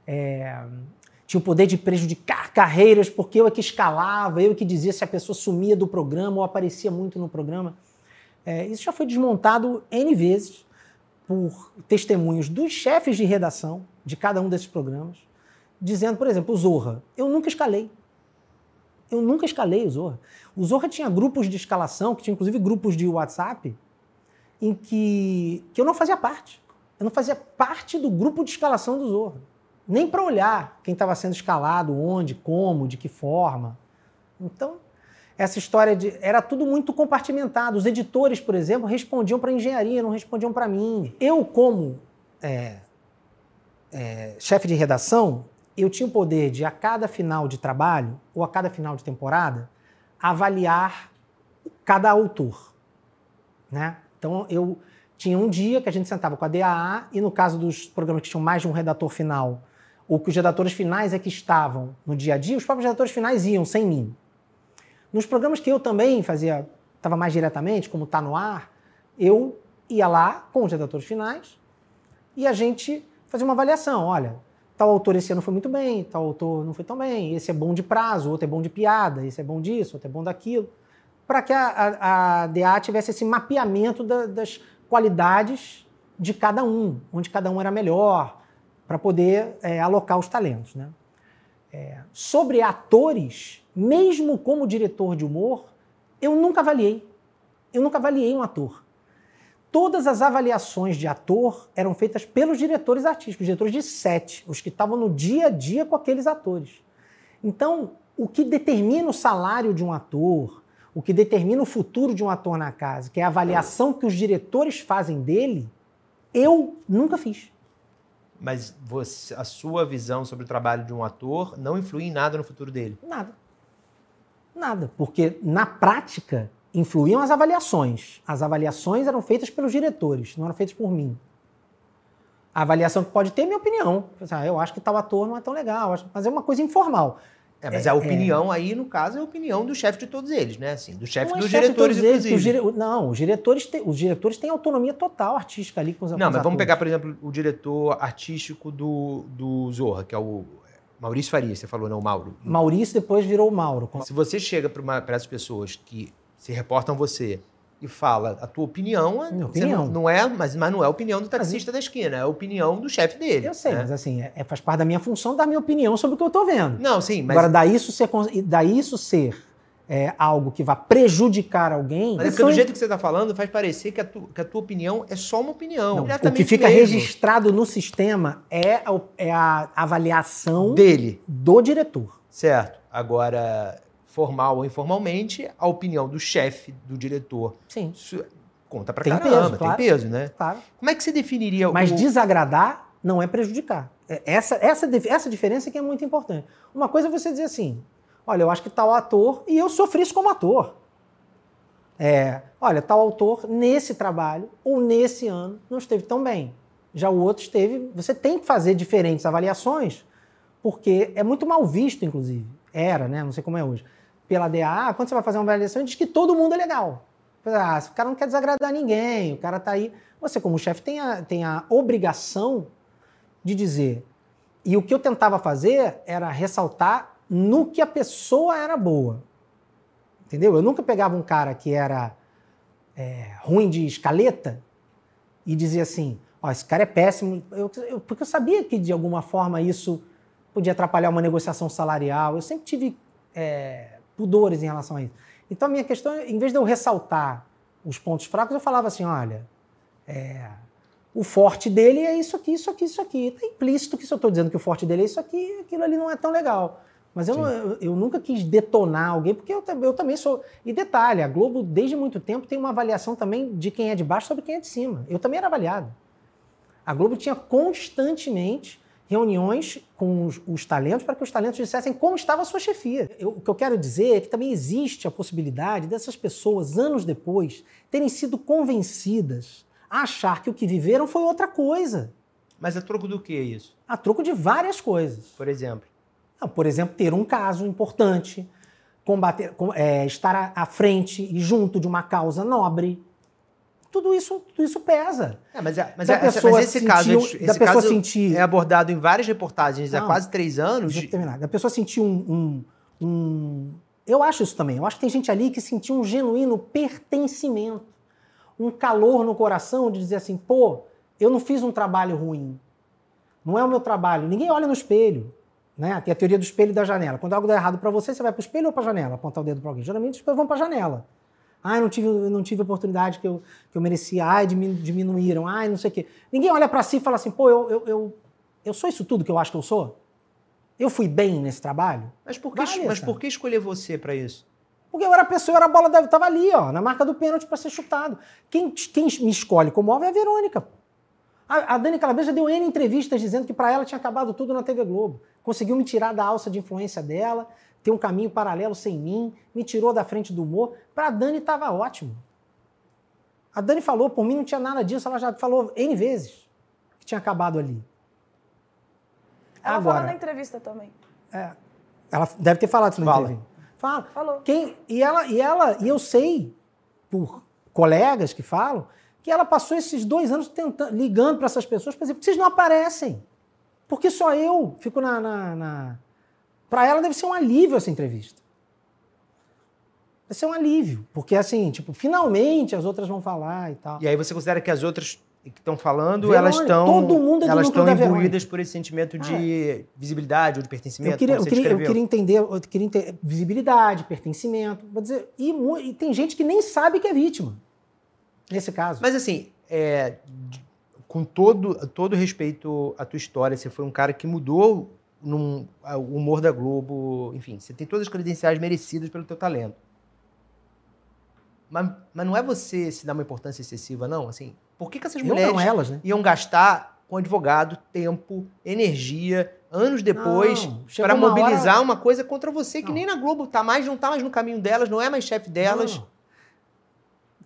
é, tinha o poder de prejudicar carreiras porque eu é que escalava, eu é que dizia se a pessoa sumia do programa ou aparecia muito no programa. É, isso já foi desmontado N vezes por testemunhos dos chefes de redação de cada um desses programas, dizendo, por exemplo, o Zorra. Eu nunca escalei. Eu nunca escalei o Zorra. O Zorra tinha grupos de escalação, que tinha inclusive grupos de WhatsApp, em que, que eu não fazia parte. Eu não fazia parte do grupo de escalação do Zorra. Nem para olhar quem estava sendo escalado, onde, como, de que forma. Então, essa história de. Era tudo muito compartimentado. Os editores, por exemplo, respondiam para a engenharia, não respondiam para mim. Eu, como é, é, chefe de redação, eu tinha o poder de, a cada final de trabalho, ou a cada final de temporada, avaliar cada autor. Né? Então, eu tinha um dia que a gente sentava com a DAA, e no caso dos programas que tinham mais de um redator final, ou que os redatores finais é que estavam no dia a dia, os próprios redatores finais iam sem mim. Nos programas que eu também fazia, estava mais diretamente, como está no ar, eu ia lá com os redatores finais e a gente fazia uma avaliação. Olha, tal autor esse ano foi muito bem, tal autor não foi tão bem, esse é bom de prazo, outro é bom de piada, esse é bom disso, outro é bom daquilo. Para que a, a, a, DA tivesse esse mapeamento da, das qualidades de cada um, onde cada um era melhor, para poder é, alocar os talentos. Né? É, sobre atores, mesmo como diretor de humor, eu nunca avaliei. Eu nunca avaliei um ator. Todas as avaliações de ator eram feitas pelos diretores artísticos, diretores de sete, os que estavam no dia a dia com aqueles atores. Então, o que determina o salário de um ator, o que determina o futuro de um ator na casa, que é a avaliação que os diretores fazem dele, eu nunca fiz. Mas você, a sua visão sobre o trabalho de um ator não influi em nada no futuro dele? Nada. Nada, porque na prática influíam as avaliações. As avaliações eram feitas pelos diretores, não eram feitas por mim. A avaliação que pode ter é minha opinião. Ah, eu acho que tal ator não é tão legal, mas é uma coisa informal. É, mas é, a opinião é... aí, no caso, é a opinião do chefe de todos eles, né? Assim, do chefe dos chefe diretores, inclusive. Dire... Não, os diretores, têm, os diretores têm autonomia total artística ali com os Não, mas atores. vamos pegar, por exemplo, o diretor artístico do, do Zorra, que é o Maurício Faria, você falou, não, Mauro. Maurício depois virou Mauro. Se você chega para essas pessoas que se reportam você e fala a tua opinião, Minha opinião. Não, não, é, mas, mas não é a opinião do taxista mas, da esquina, é a opinião do chefe dele. Eu sei, né? mas assim, é, faz parte da minha função dar minha opinião sobre o que eu estou vendo. Não, sim, mas... Agora, daí isso ser, daí isso ser é, algo que vá prejudicar alguém. Mas é porque do jeito que você está falando, faz parecer que a, tu, que a, tua opinião é só uma opinião. Não, o que fica mesmo. registrado no sistema é a, é a avaliação dele, do diretor. Certo. Agora, formal ou informalmente, a opinião do chefe, do diretor. Sim. Conta pra tem caramba, peso, claro. tem peso, né? Claro. Como é que você definiria Mas o... desagradar não é prejudicar. É, essa, essa, essa diferença que é muito importante. Uma coisa é você dizer assim, Olha, eu acho que tal ator, e eu sofri isso como ator. É, olha, tal autor, nesse trabalho ou nesse ano, não esteve tão bem. Já o outro esteve. Você tem que fazer diferentes avaliações, porque é muito mal visto, inclusive. Era, né? Não sei como é hoje. Pela DA, quando você vai fazer uma avaliação, diz que todo mundo é legal. Ah, o cara não quer desagradar ninguém, o cara tá aí. Você, como chefe, tem a, tem a obrigação de dizer. E o que eu tentava fazer era ressaltar no que a pessoa era boa. Entendeu? Eu nunca pegava um cara que era é, ruim de escaleta e dizia assim: Ó, oh, esse cara é péssimo. Eu, eu, porque eu sabia que de alguma forma isso podia atrapalhar uma negociação salarial. Eu sempre tive é, pudores em relação a isso. Então a minha questão, em vez de eu ressaltar os pontos fracos, eu falava assim: olha, é, o forte dele é isso aqui, isso aqui, isso aqui. Está implícito que se eu estou dizendo que o forte dele é isso aqui, aquilo ali não é tão legal. Mas eu, eu, eu, nunca quis detonar alguém, porque eu, eu, também sou. E detalhe, a Globo, desde muito tempo, tem uma avaliação também de quem é de baixo sobre quem é de cima. Eu também era avaliado. A Globo tinha constantemente reuniões com os, os talentos para que os talentos dissessem como estava a sua chefia. Eu, o que eu quero dizer é que também existe a possibilidade dessas pessoas, anos depois, terem sido convencidas a achar que o que viveram foi outra coisa. Mas a troco do que isso? A troco de várias coisas. Por exemplo? Por exemplo, ter um caso importante, combater, é, estar à frente e junto de uma causa nobre. Tudo isso, tudo isso pesa. É, mas, mas, da pessoa mas esse sentir, caso, esse da pessoa caso sentir, é abordado em várias reportagens não, há quase três anos. Deixa eu terminar. Da pessoa sentir um, um, um. Eu acho isso também. Eu acho que tem gente ali que sentiu um genuíno pertencimento, um calor no coração de dizer assim: pô, eu não fiz um trabalho ruim. Não é o meu trabalho. Ninguém olha no espelho. Né? Tem a teoria do espelho e da janela. Quando algo dá errado para você, você vai para o espelho ou para a janela apontar o dedo para alguém? Geralmente as pessoas vão para a janela. Ah, eu não tive, não tive a oportunidade que eu, que eu merecia. Ai, diminuíram. Ai, não sei o quê. Ninguém olha para si e fala assim, pô, eu, eu, eu, Eu sou isso tudo que eu acho que eu sou? Eu fui bem nesse trabalho? Mas por que, Vale, mas por que escolher você para isso? Porque eu era a pessoa, eu era a bola da. Tava ali, ó, na marca do pênalti para ser chutado. Quem, quem me escolhe como alvo é a Verônica. A, a Dani Calabresa deu N entrevistas dizendo que para ela tinha acabado tudo na TV Globo. Conseguiu me tirar da alça de influência dela, ter um caminho paralelo sem mim, me tirou da frente do humor. Para a Dani estava ótimo. A Dani falou, por mim não tinha nada disso, ela já falou N vezes que tinha acabado ali. Ela Agora, falou na entrevista também. é, ela deve ter falado isso na Fala. entrevista. Fala. Falou. Quem, e, ela, e ela, e eu sei, por colegas que falam, que ela passou esses dois anos tentando, ligando para essas pessoas para dizer, vocês não aparecem? Porque só eu fico na. na, na... Para ela deve ser um alívio essa entrevista. Deve ser um alívio. Porque assim, tipo, finalmente as outras vão falar e tal. E aí você considera que as outras que estão falando, Verônica, elas estão todo mundo é elas estão da imbuídas por esse sentimento de visibilidade ou de pertencimento, Eu queria, eu, queria, eu queria entender, eu queria entender visibilidade, pertencimento. Vou dizer, e, e tem gente que nem sabe que é vítima. Nesse caso. Mas assim, é, com todo, todo respeito à tua história, você foi um cara que mudou num- a- o humor da Globo, enfim, você tem todas as credenciais merecidas pelo teu talento. Mas, mas não é você se dar uma importância excessiva, não? Assim, por que, que essas eu mulheres não, elas, né? iam gastar com advogado tempo, energia, anos depois, para mobilizar hora- uma coisa contra você que Não. nem na Globo tá mais, não tá mais no caminho delas, não é mais chefe delas. Não.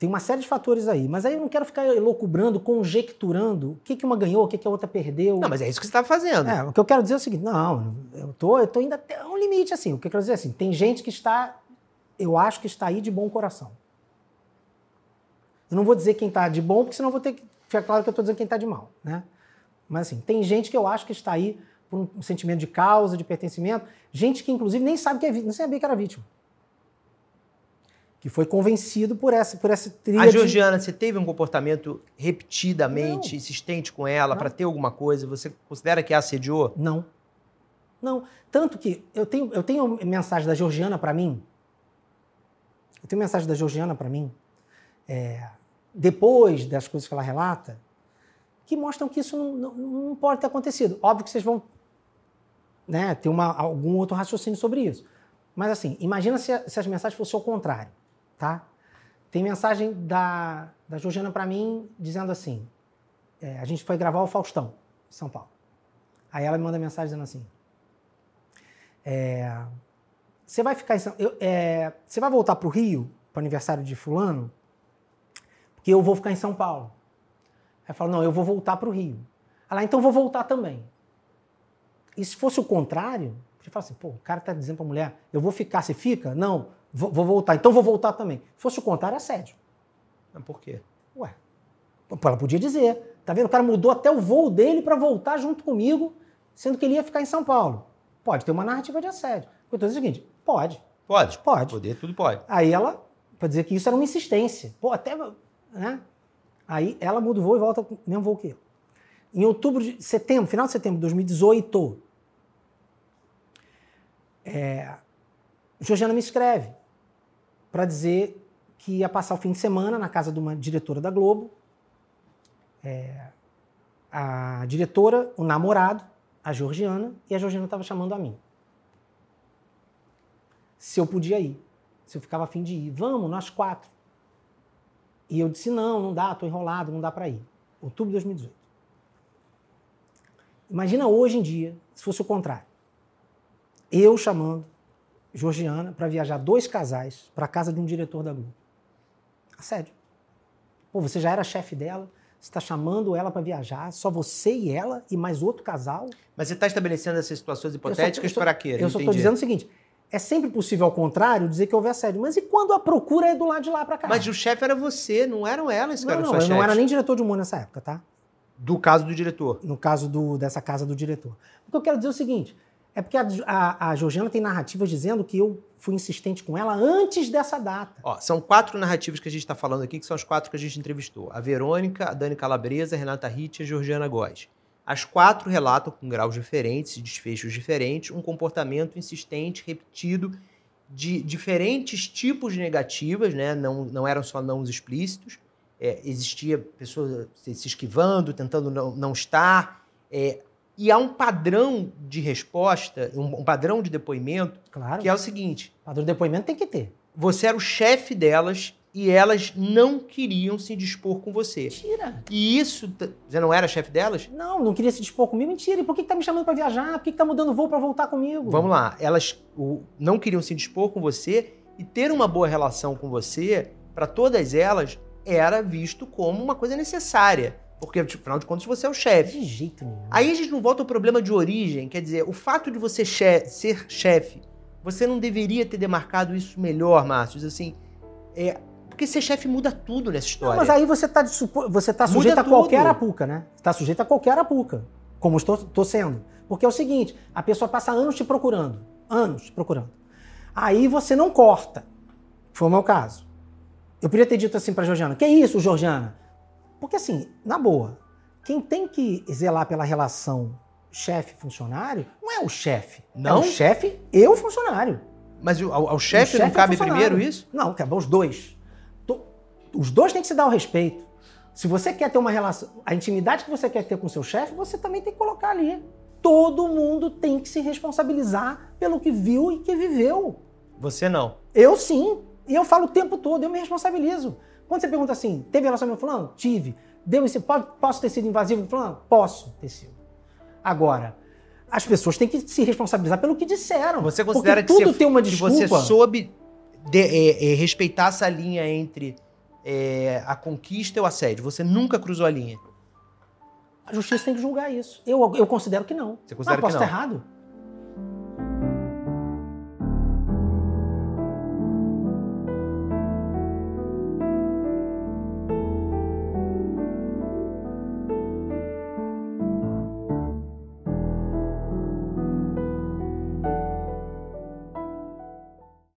Tem uma série de fatores aí, mas aí eu não quero ficar elocubrando, conjecturando o que, que uma ganhou, o que, que a outra perdeu. Não, mas é isso que você tá fazendo. É, o que eu quero dizer é o seguinte: não, eu tô, eu tô indo até um limite assim. O que eu quero dizer é assim: tem gente que está, eu acho que está aí de bom coração. Eu não vou dizer quem está de bom, porque senão vou ter que ficar claro que eu estou dizendo quem está de mal, né? Mas assim, tem gente que eu acho que está aí por um sentimento de causa, de pertencimento, gente que inclusive nem sabe que é vítima, não sabia que era vítima. Que foi convencido por essa, por essa trilha A de- Georgiana, você teve um comportamento repetidamente Não. insistente com ela para ter alguma coisa? Você considera que a assediou? Não. Não. Tanto que eu tenho, eu tenho mensagem da Georgiana para mim. Eu tenho mensagem da Georgiana para mim, é, depois das coisas que ela relata, que mostram que isso não, não- não pode ter acontecido. Óbvio que vocês vão né, ter uma, algum outro raciocínio sobre isso. Mas assim, imagina se, se as mensagens fossem ao contrário, tá? Tem mensagem da, da Georgiana para mim dizendo assim: é, a gente foi gravar o Faustão, São Paulo. Aí ela me manda mensagem dizendo assim: é, Você vai ficar em São eu- é, Você vai voltar para o Rio, para aniversário de Fulano? Porque eu vou ficar em São Paulo. Aí eu falo: Não, eu vou voltar para o Rio. Ela, então eu vou voltar também. E se fosse o contrário, você fala assim: pô, o cara tá dizendo para a mulher: eu vou ficar, você fica? Não, vou, vou voltar, então vou voltar também. Se fosse o contrário, é assédio. Mas por quê? Ué, ela podia dizer. Tá vendo? O cara mudou até o voo dele para voltar junto comigo, sendo que ele ia ficar em São Paulo. Pode ter uma narrativa de assédio. Eu tô dizendo o seguinte: pode. Pode. Pode. Poder, tudo pode. Aí ela, para dizer que isso era uma insistência. Pô, até. Né? Aí ela muda o voo e volta com o mesmo voo que eu. Em outubro de setembro, final de setembro de 2018, é, Georgiana me escreve para dizer que ia passar o fim de semana na casa de uma diretora da Globo. É, a diretora, o namorado, a Georgiana, e a Georgiana estava chamando a mim. Se eu podia ir, se eu ficava afim de ir. Vamos, nós quatro. E eu disse: não, não dá, estou enrolado, não dá para ir. Outubro de 2018. Imagina hoje em dia, se fosse o contrário. Eu chamando Georgiana para viajar dois casais para casa de um diretor da Globo. Assédio. Pô, você já era chefe dela, você está chamando ela para viajar, só você e ela e mais outro casal. Mas você está estabelecendo essas situações hipotéticas só- para quê? Eu Não só estou dizendo o seguinte: é sempre possível, ao contrário, dizer que houve assédio. Mas e quando a procura é do lado de lá para cá? Mas o chefe era você, não eram elas que não, eram não, suas eu não era nem diretor de humor nessa época, tá? Do caso do diretor. No caso do- dessa casa do diretor. O que eu quero dizer é o seguinte: é porque a, a, a Georgiana tem narrativas dizendo que eu fui insistente com ela antes dessa data. Ó, são quatro narrativas que a gente está falando aqui, que são as quatro que a gente entrevistou. A Verônica, a Dani Calabresa, a Renata Ritt e a Georgiana Góes. As quatro relatam, com graus diferentes e desfechos diferentes, um comportamento insistente, repetido, de diferentes tipos de negativas, né? não, não eram só não explícitos. É, existia pessoas se esquivando, tentando não, não estar. É, E há um padrão de resposta, um, um padrão de depoimento, Claro. que é o seguinte: Padrão de depoimento tem que ter. você era o chefe delas e elas não queriam se dispor com você. Mentira. E isso. Você não era chefe delas? Não, não queria se dispor comigo. Mentira. E por que, que tá me chamando pra viajar? Por que, que tá mudando voo pra voltar comigo? Vamos lá. Elas o, não queriam se dispor com você e ter uma boa relação com você, para todas elas, era visto como uma coisa necessária. Porque, afinal de contas, você é o chefe. De jeito nenhum. Aí a gente não volta ao problema de origem, quer dizer, o fato de você che- ser chefe, você não deveria ter demarcado isso melhor, Márcio, assim, é, porque ser chefe muda tudo nessa Não, história. mas aí você tá, supo- você tá Muda sujeito a tudo. qualquer arapuca, né? Tá sujeito a qualquer arapuca. Como estou sendo. Porque é o seguinte: a pessoa passa anos te procurando. Anos te procurando. Aí você não corta. Foi o meu caso. Eu poderia ter dito assim pra Georgiana: Que isso, Georgiana? Porque assim, na boa, quem tem que zelar pela relação chefe-funcionário não é o chefe. Não? É o chefe e o funcionário. Mas o- ao, ao chefe não é cabe primeiro isso? Não, cabe os dois. Os dois têm que se dar o respeito. Se você quer ter uma relação, a intimidade que você quer ter com seu chefe, você também tem que colocar ali. Todo mundo tem que se responsabilizar pelo que viu e que viveu. Você não. Eu sim. E eu falo o tempo todo, eu me responsabilizo. Quando você pergunta assim, teve relacionamento com fulano? Tive. Deu esse, pode- posso ter sido invasivo com fulano? Posso ter sido. Agora, as pessoas têm que se responsabilizar pelo que disseram. Você considera porque que, tudo você, tem uma que desculpa. você soube de- é, é, respeitar essa linha entre é, a conquista e o assédio? Você nunca cruzou a linha? A justiça tem que julgar isso. Eu, eu considero que não. Você considera ah, posso que não? estar errado?